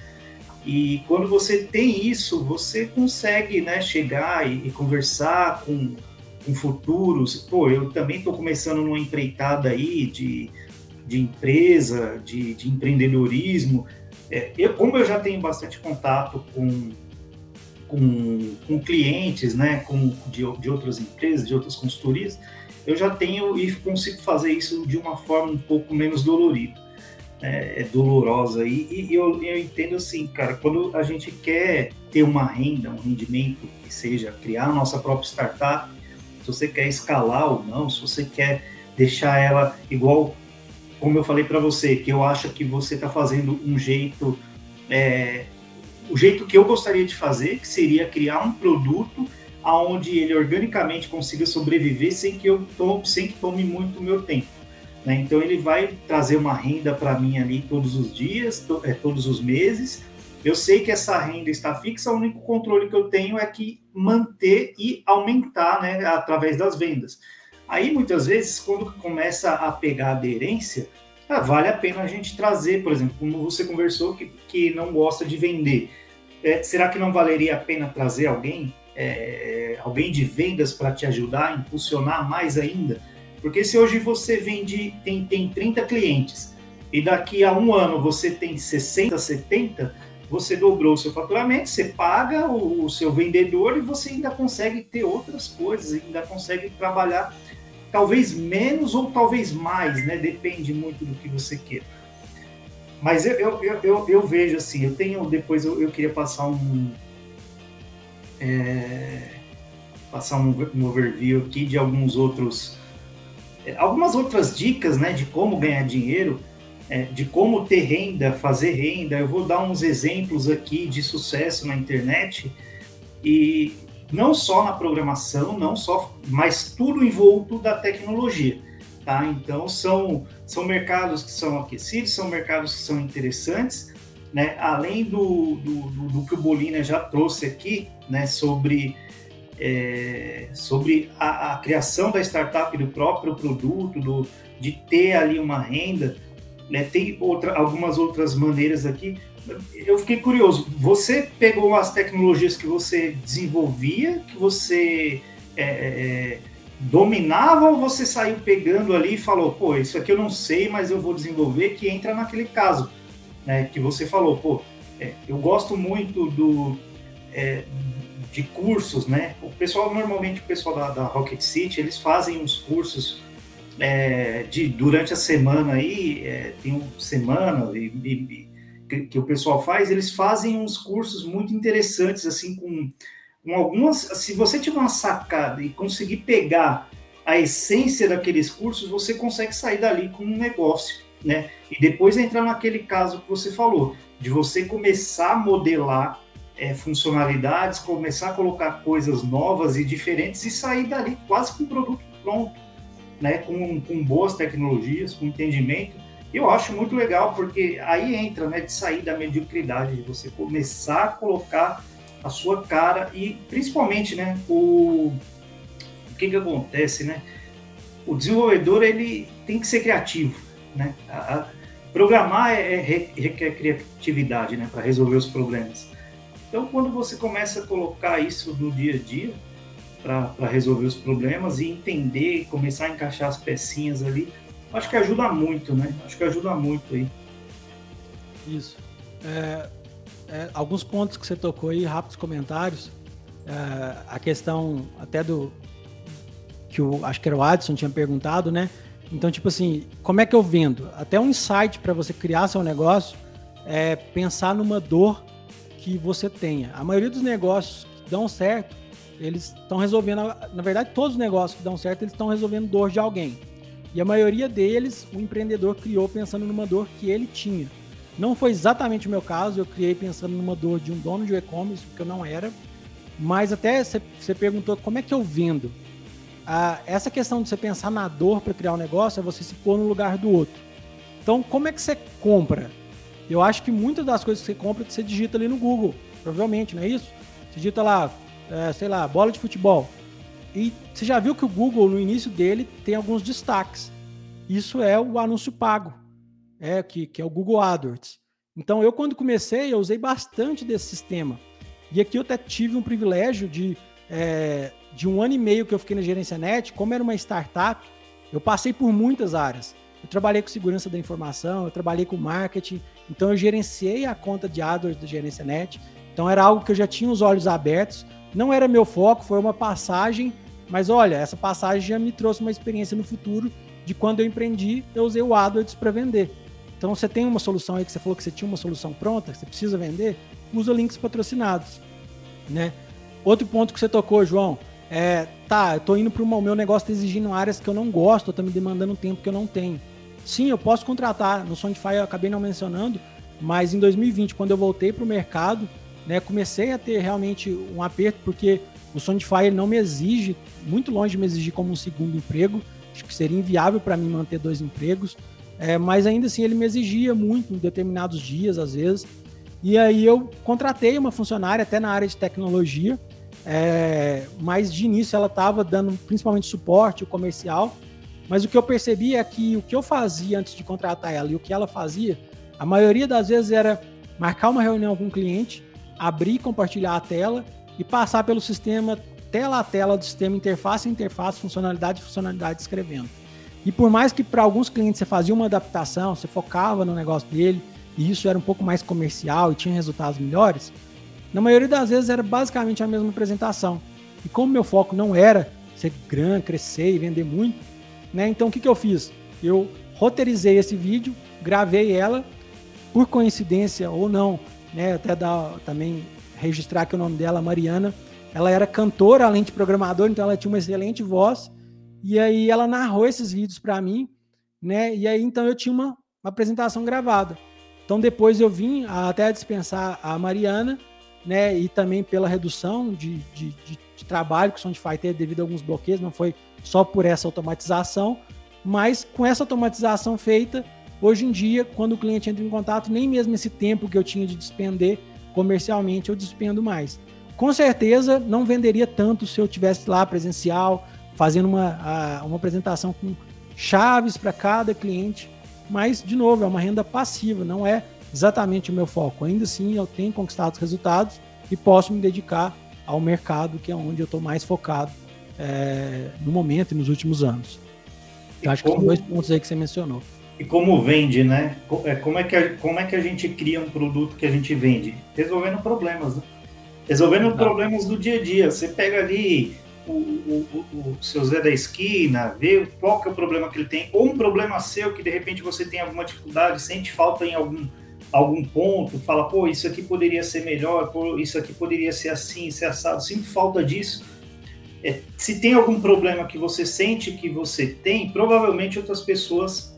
Speaker 1: E quando você tem isso, você consegue né, chegar e, e conversar com, com futuros. Pô, eu também estou começando numa empreitada aí de, de empresa, de, de empreendedorismo. É, eu, como eu já tenho bastante contato com, com, com clientes, né, com, de, de outras empresas, de outras consultorias, eu já tenho e consigo fazer isso de uma forma um pouco menos dolorida é, é dolorosa. E, e eu, eu, entendo assim, cara, quando a gente quer ter uma renda, um rendimento que seja criar a nossa própria startup, se você quer escalar ou não, se você quer deixar ela igual, como eu falei para você, que eu acho que você está fazendo um jeito, é, o jeito que eu gostaria de fazer, que seria criar um produto aonde ele organicamente consiga sobreviver sem que eu tome, sem que tome muito meu tempo. Né? Então ele vai trazer uma renda para mim ali todos os dias, to, é, todos os meses. Eu sei que essa renda está fixa, o único controle que eu tenho é que manter e aumentar né, através das vendas. Aí muitas vezes, quando começa a pegar aderência, ah, vale a pena a gente trazer, por exemplo, como você conversou que, que não gosta de vender. É, será que não valeria a pena trazer alguém, é, alguém de vendas para te ajudar a impulsionar mais ainda? Porque se hoje você vende, tem, tem 30 clientes e daqui a um ano você tem 60, 70, você dobrou o seu faturamento, você paga o, o seu vendedor e você ainda consegue ter outras coisas, ainda consegue trabalhar talvez menos ou talvez mais, né? Depende muito do que você quer. Mas eu, eu, eu, eu, vejo assim, eu tenho, depois eu, eu queria passar um. É, passar um, um overview aqui de alguns outros algumas outras dicas né, de como ganhar dinheiro, é, de como ter renda, fazer renda. Eu vou dar uns exemplos aqui de sucesso na internet e não só na programação, não só, mas tudo envolto da tecnologia. Tá? Então são, são mercados que são aquecidos, são mercados que são interessantes, né? Além do, do, do, do que o Bolina já trouxe aqui, né? Sobre é, sobre a, a, criação da startup do próprio produto, do, de ter ali uma renda, né, tem outra, algumas outras maneiras aqui. Eu fiquei curioso. Você pegou as tecnologias que você desenvolvia, que você é, é, dominava, ou você saiu pegando ali e falou, pô, isso aqui eu não sei, mas eu vou desenvolver, que entra naquele caso, né, que você falou, pô, é, eu gosto muito do, é, de cursos, né? O pessoal, normalmente o pessoal da, da Rocket City, eles fazem uns cursos é, de, durante a semana aí, é, tem um semana e, e, que, que, o pessoal faz, eles fazem uns cursos muito interessantes, assim, com, com algumas. Se você tiver uma sacada e conseguir pegar a essência daqueles cursos, você consegue sair dali com um negócio, né? E depois entrar naquele caso que você falou, de você começar a modelar é, funcionalidades, começar a colocar coisas novas e diferentes e sair dali quase com o produto pronto, né? Com, com boas tecnologias, com entendimento. Eu acho muito legal, porque aí entra, né, de sair da mediocridade, de você começar a colocar a sua cara e principalmente, né, o, o que que acontece, né? O desenvolvedor, ele tem que ser criativo, né? A, a, programar é, é, requer criatividade, né, para resolver os problemas. Então, quando você começa a colocar isso no dia a dia, para resolver os problemas e entender, começar a encaixar as pecinhas ali, acho que ajuda muito, né? Acho que ajuda muito aí.
Speaker 2: Isso. É, é, alguns pontos que você tocou aí, rápidos comentários. É, a questão até do que o acho que era o Adson tinha perguntado, né? Então, tipo assim, como é que eu vendo? Até um insight para você criar seu negócio é pensar numa dor que você tenha. A maioria dos negócios que dão certo, eles estão resolvendo, na verdade, todos os negócios que dão certo, eles estão resolvendo dor de alguém. E a maioria deles, o empreendedor criou pensando numa dor que ele tinha. Não foi exatamente o meu caso, eu criei pensando numa dor de um dono de e-commerce, porque eu não era. Mas até você perguntou como é que eu vendo. Ah, essa questão de você pensar na dor para criar um negócio é você se pôr no lugar do outro. Então, como é que você compra? Eu acho que muitas das coisas que você compra, você digita ali no Google, provavelmente, não é isso? Você digita lá, é, sei lá, bola de futebol. E você já viu que o Google, no início dele, tem alguns destaques. Isso é o anúncio pago, é que, que é o Google AdWords. Então, eu quando comecei, eu usei bastante desse sistema. E aqui eu até tive um privilégio de, é, de um ano e meio que eu fiquei na Gerência Net, como era uma startup, eu passei por muitas áreas. Eu trabalhei com segurança da informação, eu trabalhei com marketing, então eu gerenciei a conta de AdWords da Gerência Net. Então era algo que eu já tinha os olhos abertos. Não era meu foco, foi uma passagem, mas olha, essa passagem já me trouxe uma experiência no futuro de quando eu empreendi, eu usei o AdWords para vender. Então você tem uma solução aí que você falou que você tinha uma solução pronta, que você precisa vender, usa links patrocinados, né? Outro ponto que você tocou, João, é, tá, eu tô indo para o meu negócio tá exigindo áreas que eu não gosto, tá me demandando tempo que eu não tenho. Sim, eu posso contratar. No Sonify eu acabei não mencionando, mas em 2020, quando eu voltei para o mercado, né, comecei a ter realmente um aperto, porque o Sonify não me exige, muito longe de me exigir como um segundo emprego. Acho que seria inviável para mim manter dois empregos. É, mas ainda assim ele me exigia muito em determinados dias, às vezes. E aí eu contratei uma funcionária até na área de tecnologia, é, mas de início ela estava dando principalmente suporte, o comercial, mas o que eu percebi é que o que eu fazia antes de contratar ela e o que ela fazia, a maioria das vezes era marcar uma reunião com o cliente, abrir e compartilhar a tela e passar pelo sistema tela a tela do sistema, interface a interface, funcionalidade a funcionalidade escrevendo. E por mais que para alguns clientes você fazia uma adaptação, você focava no negócio dele, e isso era um pouco mais comercial e tinha resultados melhores, na maioria das vezes era basicamente a mesma apresentação. E como meu foco não era ser grande, crescer e vender muito, né? Então o que, que eu fiz? Eu roteirizei esse vídeo, gravei ela, por coincidência ou não, né? Até dar, também registrar que o nome dela, Mariana, ela era cantora além de programadora, então ela tinha uma excelente voz. E aí ela narrou esses vídeos para mim, né? E aí então eu tinha uma, uma, apresentação gravada. Então depois eu vim até dispensar a Mariana, né? E também pela redução de, de, de, de trabalho que o Soundfy teve devido a alguns bloqueios, não foi só por essa automatização, mas com essa automatização feita, hoje em dia, quando o cliente entra em contato, nem mesmo esse tempo que eu tinha de despender comercialmente eu despendo mais. Com certeza não venderia tanto se eu tivesse lá presencial, fazendo uma, uma apresentação com chaves para cada cliente, mas, de novo, é uma renda passiva, não é exatamente o meu foco. Ainda assim, eu tenho conquistado resultados e posso me dedicar ao mercado, que é onde eu estou mais focado é, no momento e nos últimos anos. Eu acho que são dois pontos aí que você mencionou.
Speaker 1: E como vende, né? É, como é, que a, como é que a gente cria um produto que a gente vende? Resolvendo problemas, né? Resolvendo Não. problemas do dia a dia. Você pega ali o, o, o, o, seu Zé da esquina, vê qual que é o problema que ele tem, ou um problema seu que de repente você tem alguma dificuldade, sente falta em algum, algum ponto, fala, pô, isso aqui poderia ser melhor, pô, isso aqui poderia ser assim, ser assado, sinto falta disso é, se tem algum problema que você sente que você tem, provavelmente outras pessoas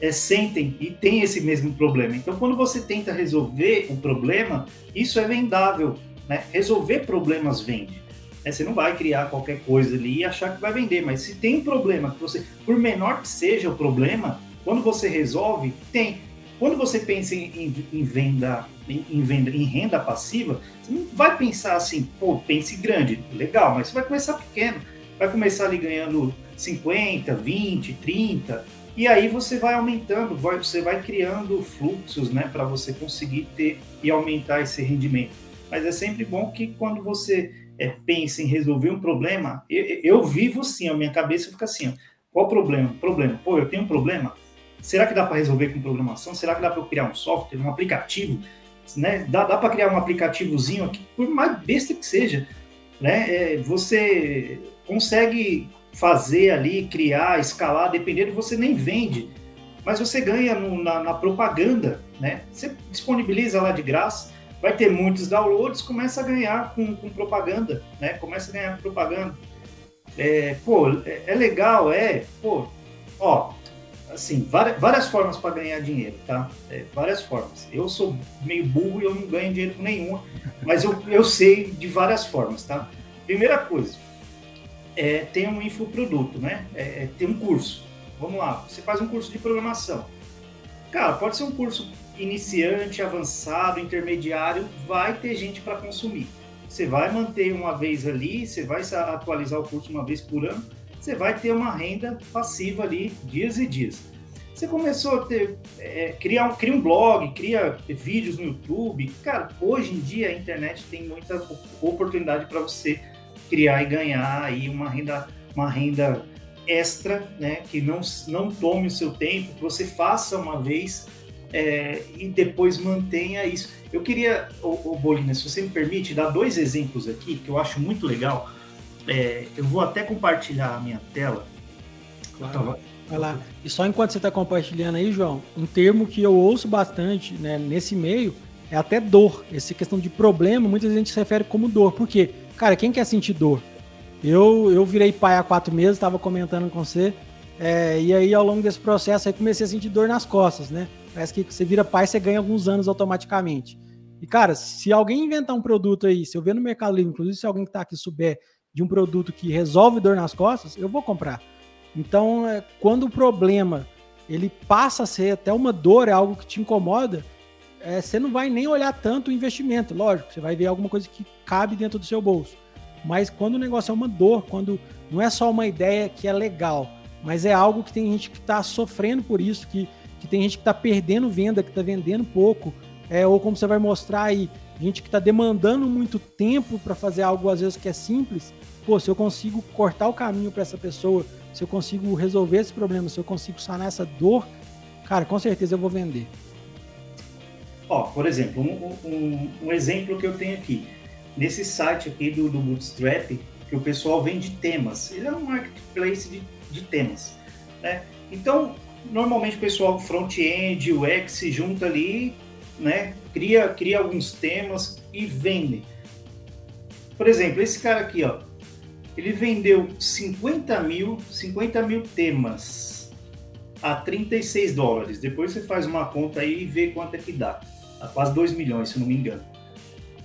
Speaker 1: é, sentem e têm esse mesmo problema. Então, quando você tenta resolver o problema, isso é vendável. Né? Resolver problemas vende. Né? Você não vai criar qualquer coisa ali e achar que vai vender, mas se tem um problema que você, por menor que seja o problema, quando você resolve, tem. Quando você pensa em, em, em venda, em, em, venda, em renda passiva, você não vai pensar assim, pô, pense grande, legal, mas você vai começar pequeno, vai começar ali ganhando 50, 20, 30, e aí você vai aumentando, vai, você vai criando fluxos, né, para você conseguir ter e aumentar esse rendimento. Mas é sempre bom que quando você é, pensa em resolver um problema, eu, eu vivo assim, a minha cabeça fica assim, ó, qual o problema? Problema, pô, eu tenho um problema, Será que dá para resolver com programação? Será que dá para criar um software, um aplicativo? Né? Dá, dá para criar um aplicativozinho aqui, por mais besta que seja. Né? É, você consegue fazer ali, criar, escalar, dependendo, você nem vende, mas você ganha no, na, na, propaganda, né? Você disponibiliza lá de graça, vai ter muitos downloads, começa a ganhar com, com propaganda, né? Começa a ganhar com propaganda. É, pô, é, é legal, é, pô, ó, assim, várias, várias formas para ganhar dinheiro, tá? É, várias formas. Eu sou meio burro e eu não ganho dinheiro com nenhuma, mas eu, eu sei de várias formas, tá? Primeira coisa, é ter um infoproduto, né? É, é ter um curso. Vamos lá, você faz um curso de programação. Cara, pode ser um curso iniciante, avançado, intermediário, vai ter gente para consumir. Você vai manter uma vez ali, você vai atualizar o curso uma vez por ano, você vai ter uma renda passiva ali dias e dias. Você começou a ter, é, criar um, cria um blog, cria vídeos no YouTube. Cara, hoje em dia a internet tem muita oportunidade para você criar e ganhar aí uma renda, uma renda extra, né? Que não, não tome o seu tempo, que você faça uma vez é, e depois mantenha isso. Eu queria, o, o Bolina, se você me permite, dar dois exemplos aqui que eu acho muito legal é, eu vou até compartilhar a minha tela.
Speaker 2: Claro. Tava... Vai lá. E só enquanto você está compartilhando aí, João, um termo que eu ouço bastante né, nesse meio é até dor. Essa questão de problema, muita gente se refere como dor. Por quê? Cara, quem quer sentir dor? Eu, eu virei pai há quatro meses, estava comentando com você, é, e aí ao longo desse processo aí comecei a sentir dor nas costas, né? Parece que você vira pai, você ganha alguns anos automaticamente. E cara, se alguém inventar um produto aí, se eu ver no Mercado Livre, inclusive se alguém que está aqui souber de um produto que resolve dor nas costas, eu vou comprar. Então, é, quando o problema ele passa a ser até uma dor, é algo que te incomoda, é, você não vai nem olhar tanto o investimento. Lógico, você vai ver alguma coisa que cabe dentro do seu bolso. Mas quando o negócio é uma dor, quando não é só uma ideia que é legal, mas é algo que tem gente que está sofrendo por isso, que, que tem gente que está perdendo venda, que está vendendo pouco, é, ou como você vai mostrar aí, gente que está demandando muito tempo para fazer algo às vezes que é simples, pô, se eu consigo cortar o caminho para essa pessoa, se eu consigo resolver esse problema, se eu consigo sanar essa dor, cara, com certeza eu vou vender.
Speaker 1: Ó, por exemplo, um, um, um exemplo que eu tenho aqui, nesse site aqui do, do, Bootstrap, que o pessoal vende temas, ele é um marketplace de, de temas, né? Então, normalmente o pessoal front-end, UX se junta ali né? Cria, cria alguns temas e vende. Por exemplo, esse cara aqui, ó, ele vendeu 50 mil, 50 mil temas a 36 dólares. Depois você faz uma conta aí e vê quanto é que dá. A quase 2 milhões, se não me engano.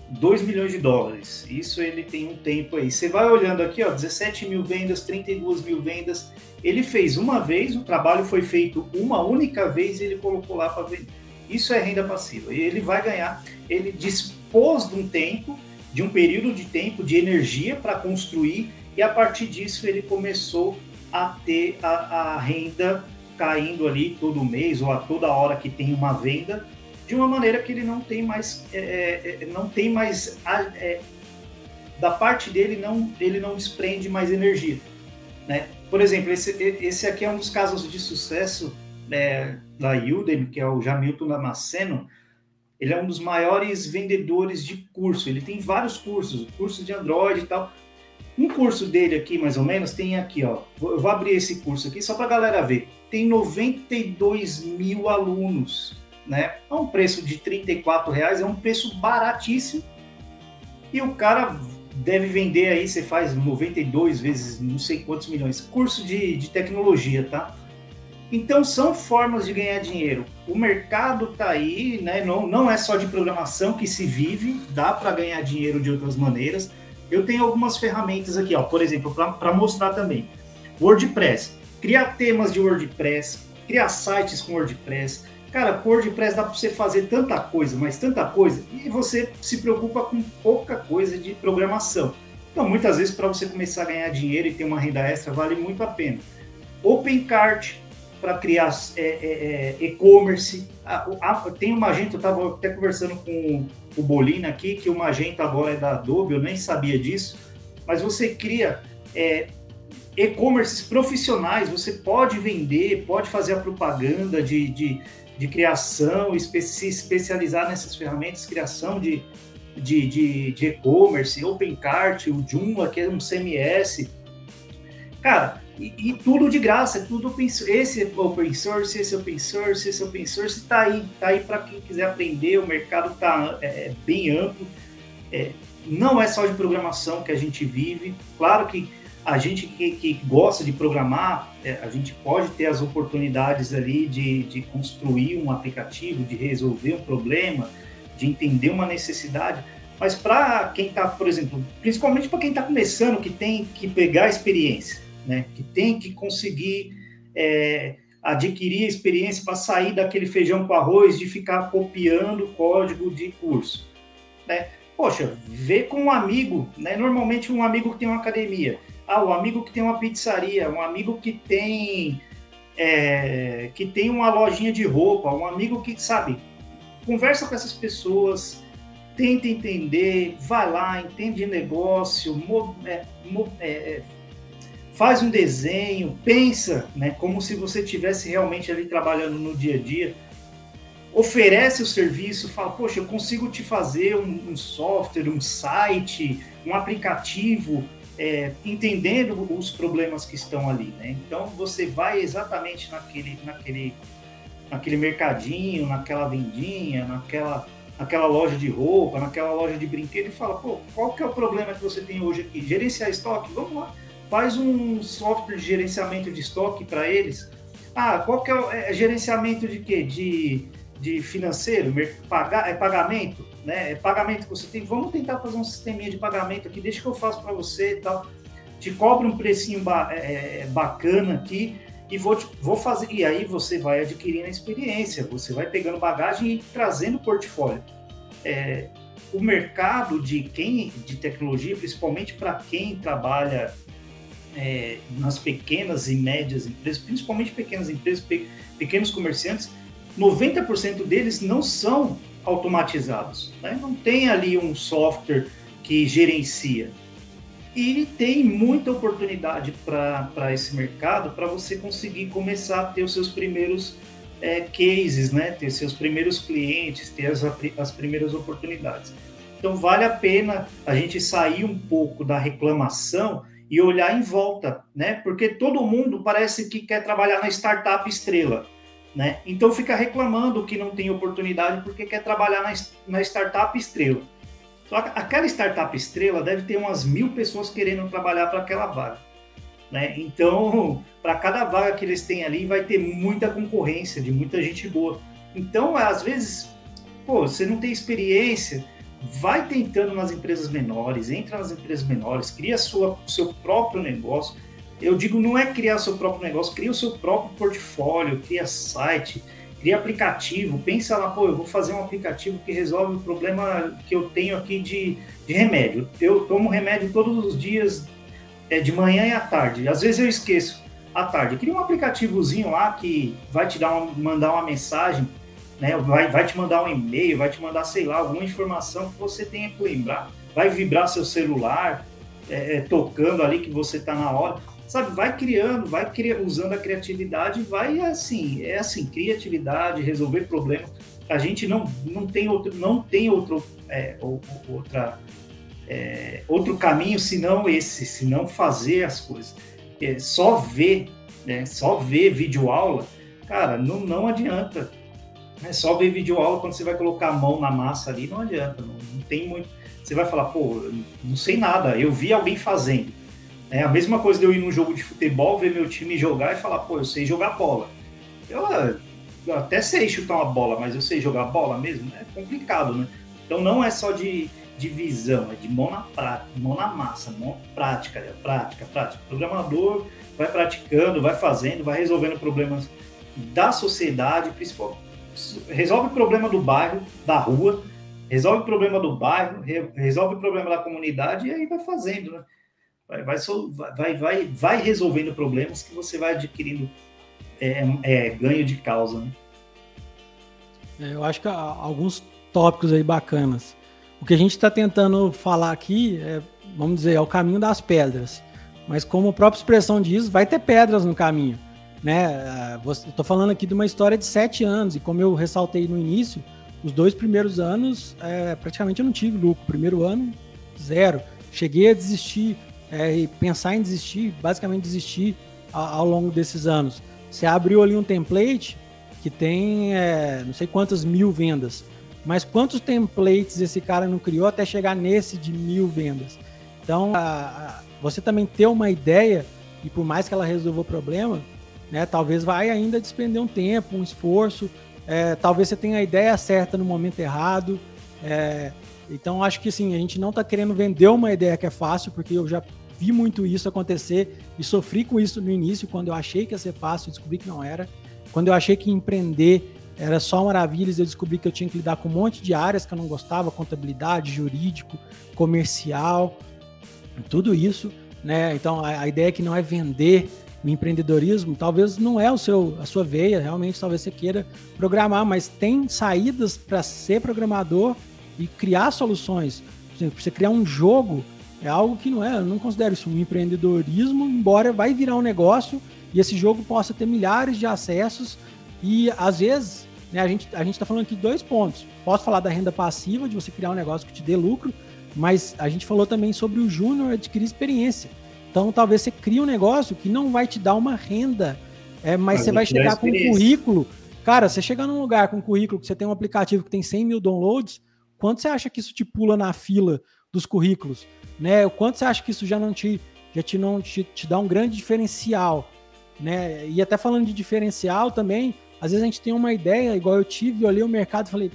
Speaker 1: 2 milhões de dólares. Isso ele tem um tempo aí. Você vai olhando aqui, ó, 17 mil vendas, 32 mil vendas. Ele fez uma vez, o trabalho foi feito uma única vez e ele colocou lá para vender. Isso é renda passiva. Ele vai ganhar, ele dispôs de um tempo, de um período de tempo, de energia para construir, e a partir disso ele começou a ter a, a renda caindo ali todo mês ou a toda hora que tem uma venda, de uma maneira que ele não tem mais, é, é, é não tem mais é, da parte dele não ele não desprende mais energia, né? Por exemplo, esse, esse aqui é um dos casos de sucesso é, da Udemy, que é o Jamilton Damasceno. Ele é um dos maiores vendedores de curso. Ele tem vários cursos, curso de Android e tal. Um curso dele aqui, mais ou menos, tem aqui, ó. Eu vou abrir esse curso aqui só para a galera ver. Tem 92 mil alunos, né? É um preço de 34 reais, é um preço baratíssimo. E o cara deve vender aí, você faz 92 vezes não sei quantos milhões. Curso de, de tecnologia, tá? Então são formas de ganhar dinheiro. O mercado tá aí, né? Não, não é só de programação que se vive, dá para ganhar dinheiro de outras maneiras. Eu tenho algumas ferramentas aqui, ó, por exemplo, para mostrar também. WordPress, criar temas de WordPress, criar sites com WordPress. Cara, WordPress dá para você fazer tanta coisa, mas tanta coisa, e você se preocupa com pouca coisa de programação. Então, muitas vezes, para você começar a ganhar dinheiro e ter uma renda extra, vale muito a pena. OpenCart, para criar é, é, é, e-commerce. tem o Magento, eu estava até conversando com o Bolina aqui, que o Magento agora é da Adobe, eu nem sabia disso, mas você cria é, e-commerces profissionais, você pode vender, pode fazer a propaganda de, de, de criação, se especializar nessas ferramentas, criação de, de, de, de e-commerce, OpenCart, o Joomla, que é um CMS. Cara, e, e, tudo de graça, é tudo open source. Esse é open source, esse é open source, esse é open source, está aí, tá aí para quem quiser aprender. O mercado está é, bem amplo. É, não é só de programação que a gente vive. Claro que a gente que, que gosta de programar, é, a gente pode ter as oportunidades ali de, de construir um aplicativo, de resolver um problema, de entender uma necessidade. Mas para quem está, por exemplo, principalmente para quem está começando, que tem que pegar experiência né? Que tem que conseguir é, adquirir experiência para sair daquele feijão com arroz de ficar copiando código de curso, né? Poxa, vê com um amigo, né? Normalmente um amigo que tem uma academia, ah, um amigo que tem uma pizzaria, um amigo que tem é, que tem uma lojinha de roupa, um amigo que sabe, conversa com essas pessoas, tenta entender, vai lá, entende negócio, mo, é, mo, é, faz um desenho, pensa, né, como se você estivesse realmente ali trabalhando no dia a dia, oferece o serviço, fala, poxa, eu consigo te fazer um, um software, um site, um aplicativo, é, entendendo os problemas que estão ali, né? Então você vai exatamente naquele, naquele, naquele mercadinho, naquela vendinha, naquela, naquela loja de roupa, naquela loja de brinquedo e fala, pô, qual que é o problema que você tem hoje aqui? Gerenciar estoque? Vamos lá faz um software de gerenciamento de estoque para eles. Ah, qual que é o é, gerenciamento de quê? De, de financeiro, pagar, é pagamento, né? É pagamento que você tem. Vamos tentar fazer um sisteminha de pagamento aqui, deixa que eu faço para você e tal. Te cobra um precinho ba é, é, bacana aqui e vou, vou fazer. E aí você vai adquirindo a experiência, você vai pegando bagagem e trazendo portfólio. É, o mercado de quem de tecnologia, principalmente para quem trabalha é, nas pequenas e médias empresas, principalmente pequenas empresas, pe pequenos comerciantes, 90% deles não são automatizados. Né? Não tem ali um software que gerencia. E tem muita oportunidade para esse mercado para você conseguir começar a ter os seus primeiros é, cases, né? ter seus primeiros clientes, ter as, as primeiras oportunidades. Então vale a pena a gente sair um pouco da reclamação e olhar em volta, né? Porque todo mundo parece que quer trabalhar na startup estrela, né? Então fica reclamando que não tem oportunidade porque quer trabalhar na, na startup estrela. Só que aquela startup estrela deve ter umas mil pessoas querendo trabalhar para aquela vaga, né? Então, para cada vaga que eles têm ali, vai ter muita concorrência de muita gente boa. Então, às vezes, pô, você não tem experiência, vai tentando nas empresas menores, entra nas empresas menores, cria sua, seu próprio negócio. Eu digo, não é criar seu próprio negócio, cria o seu próprio portfólio, cria site, cria aplicativo, pensa lá, pô, eu vou fazer um aplicativo que resolve o problema que eu tenho aqui de, de remédio. Eu tomo remédio todos os dias, é, de manhã e à tarde. Às vezes eu esqueço. à tarde. Cria um aplicativozinho lá que vai te dar uma, mandar uma mensagem, né? Vai, vai te mandar um e-mail, vai te mandar, sei lá, alguma informação que você tenha que lembrar. Vai vibrar seu celular, é, é, tocando ali que você está na hora. Sabe, vai criando, vai criando, usando a criatividade, vai assim, é assim, criatividade, resolver problemas. A gente não, não tem outro, não tem outro, é, outra, é, outro caminho senão esse, senão fazer as coisas é, só ver, né, só ver vídeo aula, cara, não, não adianta. É só ver vídeo aula quando você vai colocar a mão na massa ali, não adianta, não, não tem muito. Você vai falar, pô, não sei nada, eu vi alguém fazendo. É a mesma coisa de eu ir num jogo de futebol, ver meu time jogar e falar, pô, eu sei jogar bola. Eu, eu até sei chutar uma bola, mas eu sei jogar bola mesmo? É complicado, né? Então não é só de, de visão, é de mão na, prática, mão na massa, mão prática, é prática, prática. O programador vai praticando, vai fazendo, vai resolvendo problemas da sociedade, principalmente. Resolve o problema do bairro, da rua, resolve o problema do bairro, resolve o problema da comunidade e aí vai fazendo, né? Vai, vai, vai, vai, vai resolvendo problemas que você vai adquirindo é, é, ganho de causa, né?
Speaker 2: É, eu acho que há alguns tópicos aí bacanas. O que a gente está tentando falar aqui é, vamos dizer, é o caminho das pedras. Mas como a própria expressão diz, vai ter pedras no caminho. Né? Estou falando aqui de uma história de sete anos, e como eu ressaltei no início, os dois primeiros anos, é, praticamente eu não tive lucro. Primeiro ano, zero. Cheguei a desistir, é, e pensar em desistir, basicamente desistir ao, ao, longo desses anos. Você abriu ali um template que tem é, não sei quantas mil vendas. Mas quantos templates esse cara não criou até chegar nesse de mil vendas? Então, a, a, você também ter uma ideia, e por mais que ela resolva o problema, né, talvez vai ainda despender um tempo, um esforço, é, talvez você tenha a ideia certa no momento errado. É, então, acho que sim, a gente não está querendo vender uma ideia que é fácil, porque eu já vi muito isso acontecer e sofri com isso no início, quando eu achei que ia ser fácil, descobri que não era. Quando eu achei que empreender era só maravilhas. Eu descobri que eu tinha que lidar com um monte de áreas que eu não gostava, contabilidade, jurídico, comercial, tudo isso, né? Então a, a ideia é que não é vender o empreendedorismo, talvez não é o seu a sua veia, realmente talvez você queira programar, mas tem saídas para ser programador e criar soluções. Por exemplo, você criar um jogo é algo que não é, eu não considero isso um empreendedorismo, embora vai virar um negócio e esse jogo possa ter milhares de acessos e às vezes, né, a gente a gente está falando aqui de dois pontos. Posso falar da renda passiva, de você criar um negócio que te dê lucro, mas a gente falou também sobre o júnior adquirir experiência. Então, talvez você crie um negócio que não vai te dar uma renda, é, mas, você vai chegar com um currículo. Cara, você chegar num lugar com um currículo que você tem um aplicativo que tem 100 mil downloads, quanto você acha que isso te pula na fila dos currículos? Né? O quanto você acha que isso já não te, já te, não, te, te dá um grande diferencial? Né? E até falando de diferencial também, às vezes a gente tem uma ideia, igual eu tive, eu olhei o mercado e falei,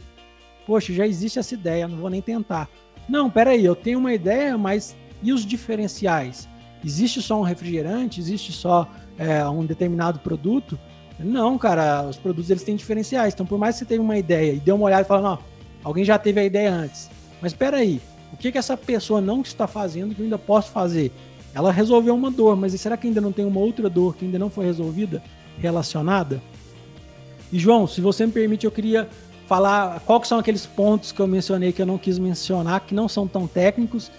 Speaker 2: poxa, já existe essa ideia, não vou nem tentar. Não, peraí, eu tenho uma ideia, mas e os diferenciais? Existe só um refrigerante? Existe só é, um determinado produto? Não, cara, os produtos eles têm diferenciais. Então, por mais que você tenha uma ideia e dê uma olhada e fala, não, alguém já teve a ideia antes. Mas espera aí, o que, que essa pessoa não está fazendo que eu ainda posso fazer? Ela resolveu uma dor, mas será que ainda não tem uma outra dor que ainda não foi resolvida, relacionada? E João, se você me permite, eu queria falar quais são aqueles pontos que eu mencionei que eu não quis mencionar, que não são tão técnicos,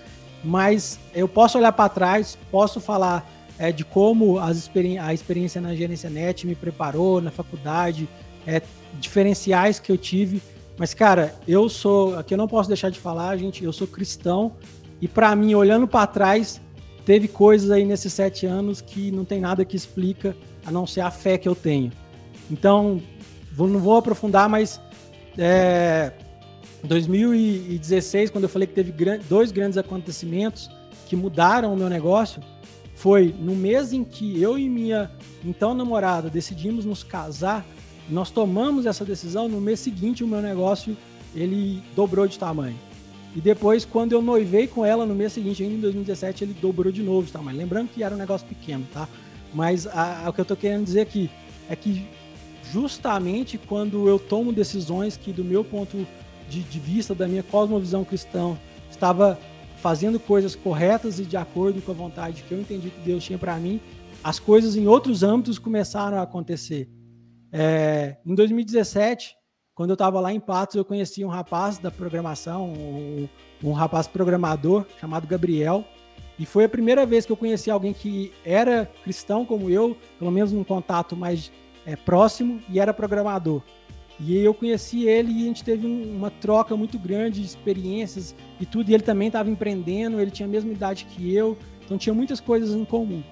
Speaker 2: mas eu posso olhar para trás, posso falar é, de como as experi a experiência na gerência net me preparou na faculdade, é, diferenciais que eu tive. Mas, cara, eu sou. Aqui eu não posso deixar de falar, gente, eu sou cristão. E para mim, olhando para trás, teve coisas aí nesses sete anos que não tem nada que explica a não ser a fé que eu tenho. Então, vou, não vou aprofundar, mas é, 2016, quando eu falei que teve dois grandes acontecimentos que mudaram o meu negócio, foi no mês em que eu e minha então namorada decidimos nos casar, nós tomamos essa decisão, no mês seguinte o meu negócio ele dobrou de tamanho. E depois, quando eu noivei com ela no mês seguinte, ainda em 2017, ele dobrou de novo de tamanho. Lembrando que era um negócio pequeno, tá? Mas a, a, o que eu tô querendo dizer aqui é que justamente quando eu tomo decisões que, do meu ponto de, de vista, da minha cosmovisão cristã, estava fazendo coisas corretas e de acordo com a vontade que eu entendi que Deus tinha para mim, as coisas em outros âmbitos começaram a acontecer. É, em 2017, quando eu estava lá em Patos, eu conheci um rapaz da programação, um, um rapaz programador chamado Gabriel, e foi a primeira vez que eu conheci alguém que era cristão como eu, pelo menos num contato mais é, próximo, e era programador. E eu conheci ele e a gente teve um, uma troca muito grande de experiências e tudo. E ele também estava empreendendo, ele tinha a mesma idade que eu, então tinha muitas coisas em comum.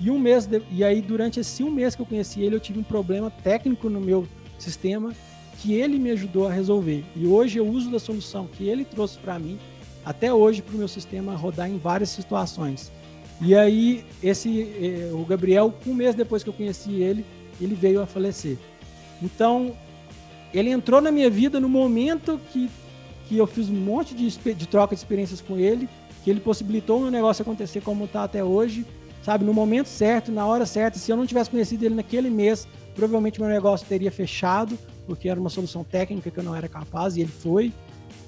Speaker 2: E um mês de, e aí durante esse um mês que eu conheci ele, eu tive um problema técnico no meu sistema que ele me ajudou a resolver. E hoje eu uso da solução que ele trouxe para mim até hoje para o meu sistema rodar em várias situações. E aí esse eh, o Gabriel, um mês depois que eu conheci ele, ele veio a falecer. Então ele entrou na minha vida no momento que, que eu fiz um monte de, de troca de experiências com ele, que ele possibilitou o meu negócio acontecer como está até hoje, sabe? No momento certo, na hora certa. Se eu não tivesse conhecido ele naquele mês, provavelmente meu negócio teria fechado, porque era uma solução técnica que eu não era capaz e ele foi.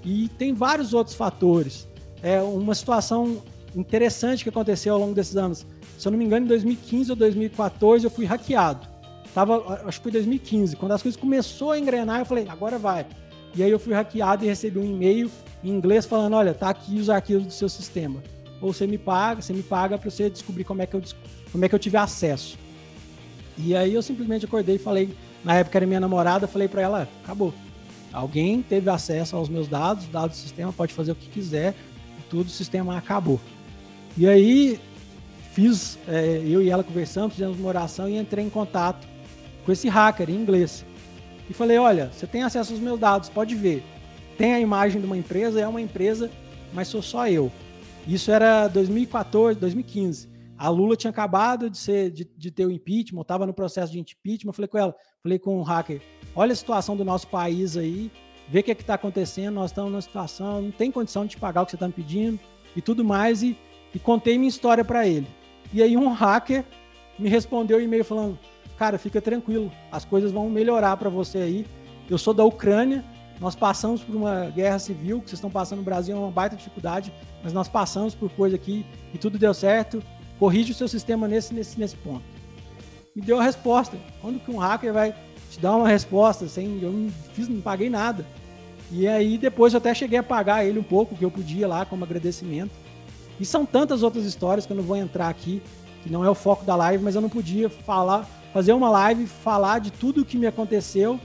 Speaker 2: E tem vários outros fatores. É uma situação interessante que aconteceu ao longo desses anos. Se eu não me engano, em 2015 ou 2014 eu fui hackeado. Tava, acho que foi 2015, quando as coisas começou a engrenar, eu falei, agora vai. E aí eu fui hackeado e recebi um e-mail em inglês falando, olha, tá aqui os arquivos do seu sistema. Ou você me paga, você me paga para você descobrir como é que eu como é que eu tive acesso. E aí eu simplesmente acordei e falei, na época era minha namorada, falei para ela, acabou. Alguém teve acesso aos meus dados, dados do sistema, pode fazer o que quiser, tudo, o sistema acabou. E aí fiz, é, eu e ela conversamos, fizemos uma oração e entrei em contato com esse hacker em inglês. E falei: olha, você tem acesso aos meus dados, pode ver. Tem a imagem de uma empresa, é uma empresa, mas sou só eu. Isso era 2014, 2015. A Lula tinha acabado de ser de, de ter o impeachment, estava no processo de impeachment. Eu falei com ela, falei com o hacker: olha a situação do nosso país aí, vê o que é está acontecendo. Nós estamos numa situação, não tem condição de te pagar o que você está me pedindo e tudo mais. E, e contei minha história para ele. E aí um hacker me respondeu um e-mail falando: cara, fica tranquilo, as coisas vão melhorar para você aí. Eu sou da Ucrânia, nós passamos por uma guerra civil, que vocês estão passando no Brasil é uma baita dificuldade, mas nós passamos por coisa aqui e tudo deu certo. Corrige o seu sistema nesse, nesse, nesse ponto. Me deu a resposta. Quando que um hacker vai te dar uma resposta sem eu não fiz, não paguei nada. E aí depois eu até cheguei a pagar ele um pouco, que eu podia lá como agradecimento. E são tantas outras histórias que eu não vou entrar aqui, que não é o foco da live, mas eu não podia falar fazer uma live, falar de tudo o que me aconteceu,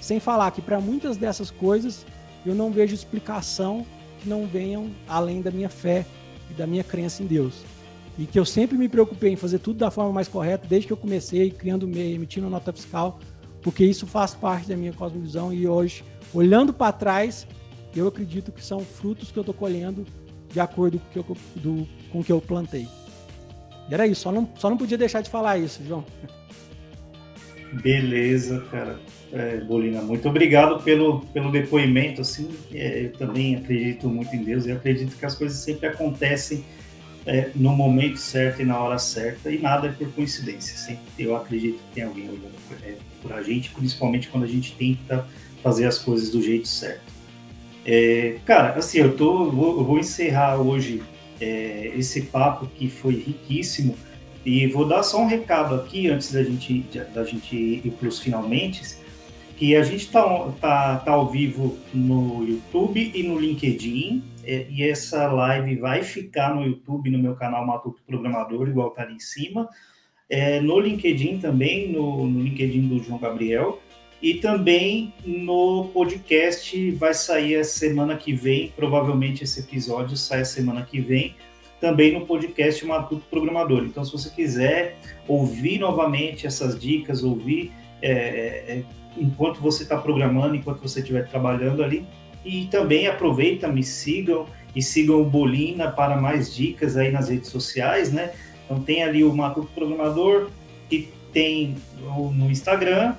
Speaker 2: sem falar que para muitas dessas coisas eu não vejo explicação que não venham além da minha fé e da minha crença em Deus. E que eu sempre me preocupei em fazer tudo da forma mais correta, desde que eu comecei criando MEI, emitindo nota fiscal, porque isso faz parte da minha cosmovisão e hoje, olhando para trás, eu acredito que são frutos que eu estou colhendo de acordo com o que eu, do, com que eu plantei. E era isso, só não, só não podia deixar de falar isso, João.
Speaker 1: Beleza, cara. É, Bolina, muito obrigado pelo, pelo depoimento. Assim, é, eu também acredito muito em Deus e acredito que as coisas sempre acontecem é, no momento certo e na hora certa e nada é por coincidência. Sempre, eu acredito que tem alguém olhando por, é, por a gente, principalmente quando a gente tenta fazer as coisas do jeito certo. É, cara, assim, eu, tô, vou, vou encerrar hoje é, esse papo que foi riquíssimo e vou dar só um recado aqui, antes da gente, da gente ir para os finalmente, que a gente está tá, tá ao vivo no YouTube e no LinkedIn, e essa live vai ficar no YouTube, no meu canal Matuto Programador, igual está ali em cima, é, no LinkedIn também, no, no LinkedIn do João Gabriel, e também no podcast vai sair a semana que vem, provavelmente esse episódio sai a semana que vem, também no podcast Matuto Programador. Então, se você quiser ouvir novamente essas dicas, ouvir é, é, é enquanto você está programando, enquanto você estiver trabalhando ali, e também aproveita, me sigam e sigam o Bolina para mais dicas aí nas redes sociais, né? Então tem ali o Matuto Programador, que tem no Instagram,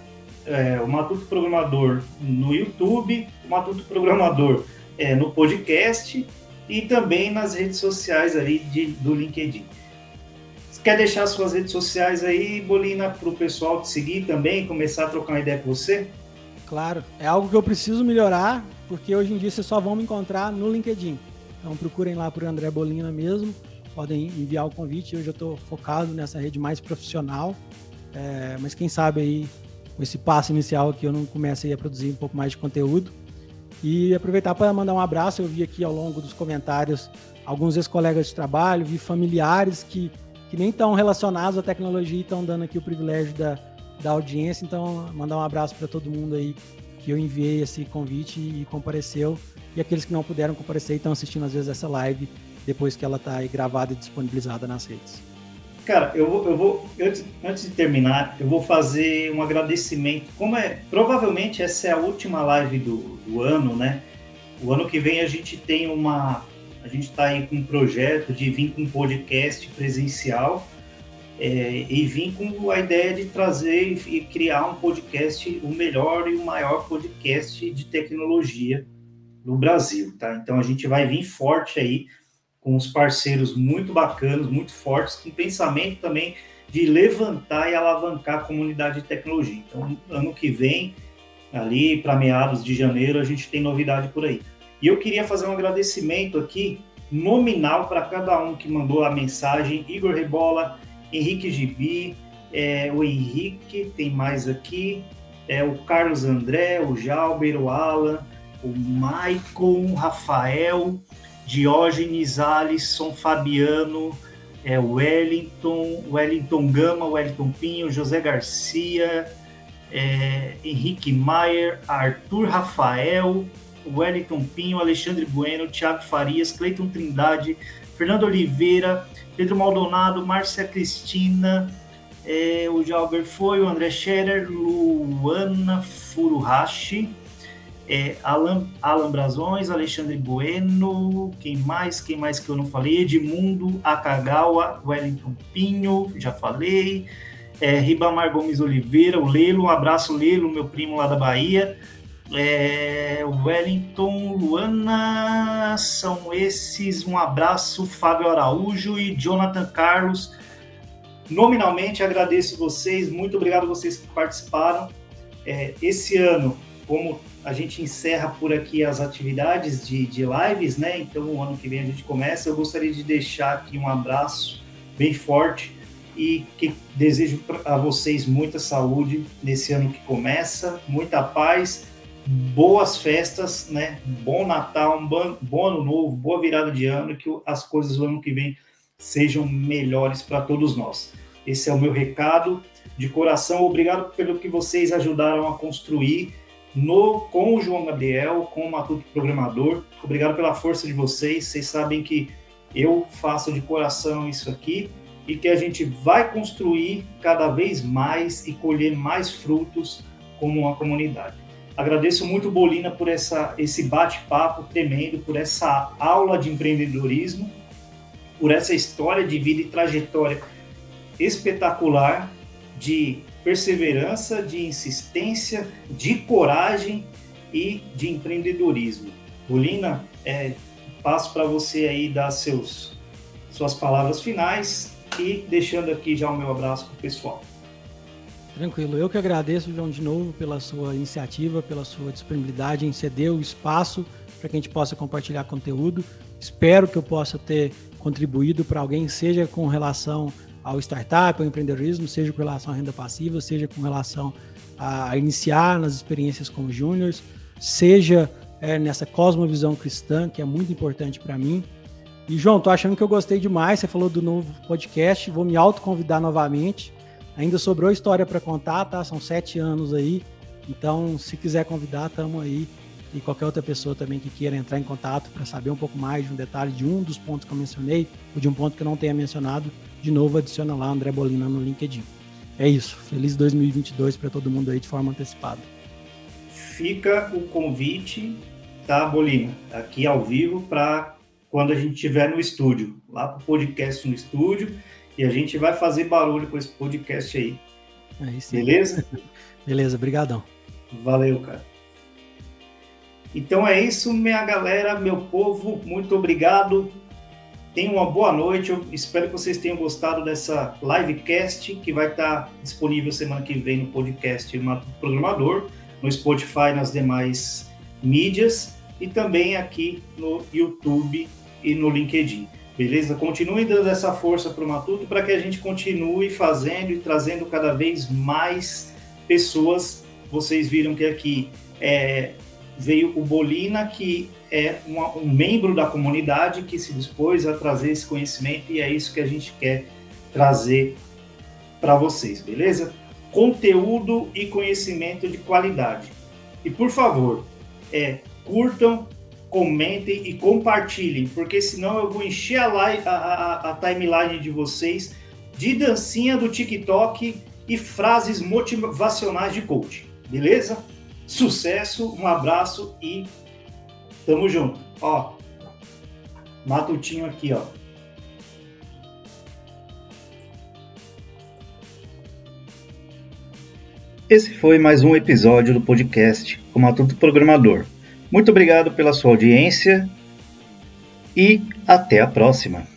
Speaker 1: é, o Matuto Programador no YouTube, o Matuto Programador é, no podcast e também nas redes sociais aí de, do LinkedIn. Quer deixar suas redes sociais aí, Bolina, para o pessoal te seguir também, começar a trocar uma ideia com você?
Speaker 2: Claro, é algo que eu preciso melhorar, porque hoje em dia vocês só vão me encontrar no LinkedIn. Então procurem lá por André Bolina mesmo. podem enviar o convite. Hoje eu estou focado nessa rede mais profissional, é, mas quem sabe aí com esse passo inicial aqui eu não comece a produzir um pouco mais de conteúdo. E aproveitar para mandar um abraço. Eu vi aqui ao longo dos comentários alguns ex-colegas de trabalho, vi familiares que, que nem estão relacionados à tecnologia e estão dando aqui o privilégio da, da audiência. Então, mandar um abraço para todo mundo aí que eu enviei esse convite e compareceu. E aqueles que não puderam comparecer e estão assistindo às vezes essa live depois que ela está gravada e disponibilizada nas redes.
Speaker 1: Cara, eu vou, eu vou antes, antes de terminar, eu vou fazer um agradecimento. Como é, provavelmente essa é a última live do, do ano, né? O ano que vem a gente tem uma, a gente está aí com um projeto de vir com um podcast presencial é, e vir com a ideia de trazer e criar um podcast, o melhor e o maior podcast de tecnologia do Brasil, tá? Então a gente vai vir forte aí com os parceiros muito bacanas, muito fortes, com pensamento também de levantar e alavancar a comunidade de tecnologia. Então, ano que vem, ali para meados de janeiro, a gente tem novidade por aí. E eu queria fazer um agradecimento aqui, nominal, para cada um que mandou a mensagem: Igor Rebola, Henrique Gibi, é, o Henrique, tem mais aqui, é, o Carlos André, o Jalber, o Alan, o Maicon, Rafael, Diógenes, Alisson, Fabiano, é, Wellington, Wellington Gama, Wellington Pinho, José Garcia, é, Henrique Maier, Arthur Rafael, Wellington Pinho, Alexandre Bueno, Thiago Farias, Cleiton Trindade, Fernando Oliveira, Pedro Maldonado, Márcia Cristina, é, o Jalber foi, o André Scherer, Luana Furuhashi, é, Alan, Alan Brazões, Alexandre Bueno, quem mais? Quem mais que eu não falei? Edmundo Akagawa, Wellington Pinho, já falei. É, Ribamar Gomes Oliveira, o Lelo, um abraço Lelo, meu primo lá da Bahia. É, Wellington, Luana, são esses. Um abraço, Fábio Araújo e Jonathan Carlos. Nominalmente agradeço vocês, muito obrigado a vocês que participaram. É, esse ano, como a gente encerra por aqui as atividades de, de lives, né? Então, o ano que vem a gente começa. Eu gostaria de deixar aqui um abraço bem forte e que desejo a vocês muita saúde nesse ano que começa, muita paz, boas festas, né? Bom Natal, um bom, ano novo, boa virada de ano, que as coisas do ano que vem sejam melhores para todos nós. Esse é o meu recado de coração. Obrigado pelo que vocês ajudaram a construir no, com o João Gabriel, com o Matuto Programador. Obrigado pela força de vocês. Vocês sabem que eu faço de coração isso aqui e que a gente vai construir cada vez mais e colher mais frutos como uma comunidade. Agradeço muito Bolina por essa, esse bate-papo tremendo, por essa aula de empreendedorismo, por essa história de vida e trajetória espetacular de perseverança, de insistência, de coragem e de empreendedorismo. Bolina, é, passo para você aí dar seus, suas palavras finais e deixando aqui já o meu abraço para o pessoal.
Speaker 2: Tranquilo, eu que agradeço, João, de novo pela sua iniciativa, pela sua disponibilidade em ceder o espaço para que a gente possa compartilhar conteúdo. Espero que eu possa ter contribuído para alguém, seja com relação ao startup, ao empreendedorismo, seja com relação à renda passiva, seja com relação a iniciar nas experiências como júniores, seja é, nessa cosmovisão cristã, que é muito importante para mim. E, João, tô achando que eu gostei demais. Você falou do novo podcast, vou me autoconvidar novamente. Ainda sobrou história para contar, tá? São sete anos aí. Então, se quiser convidar, estamos aí. E qualquer outra pessoa também que queira entrar em contato para saber um pouco mais de um detalhe de um dos pontos que eu mencionei, ou de um ponto que eu não tenha mencionado, de novo adiciona lá André Bolina no LinkedIn. É isso. Feliz 2022 para todo mundo aí de forma antecipada.
Speaker 1: Fica o convite, tá, Bolina? Aqui ao vivo para quando a gente estiver no estúdio, lá para o podcast no estúdio, e a gente vai fazer barulho com esse podcast aí. aí Beleza?
Speaker 2: Beleza, brigadão.
Speaker 1: Valeu, cara. Então é isso, minha galera, meu povo, muito obrigado. Tenham uma boa noite. Eu espero que vocês tenham gostado dessa livecast que vai estar disponível semana que vem no podcast Programador, no Spotify, nas demais mídias e também aqui no YouTube e no LinkedIn. Beleza? Continuem dando essa força para o Matuto para que a gente continue fazendo e trazendo cada vez mais pessoas. Vocês viram que aqui é, veio o Bolina, que é uma, um membro da comunidade que se dispôs a trazer esse conhecimento e é isso que a gente quer trazer para vocês, beleza? Conteúdo e conhecimento de qualidade. E por favor, é, curtam, comentem e compartilhem, porque senão eu vou encher a, live, a, a, a timeline de vocês de dancinha do TikTok e frases motivacionais de coach, beleza? Sucesso, um abraço e tamo junto. Ó, matutinho aqui, ó.
Speaker 3: Esse foi mais um episódio do podcast O Matuto Programador. Muito obrigado pela sua audiência e até a próxima.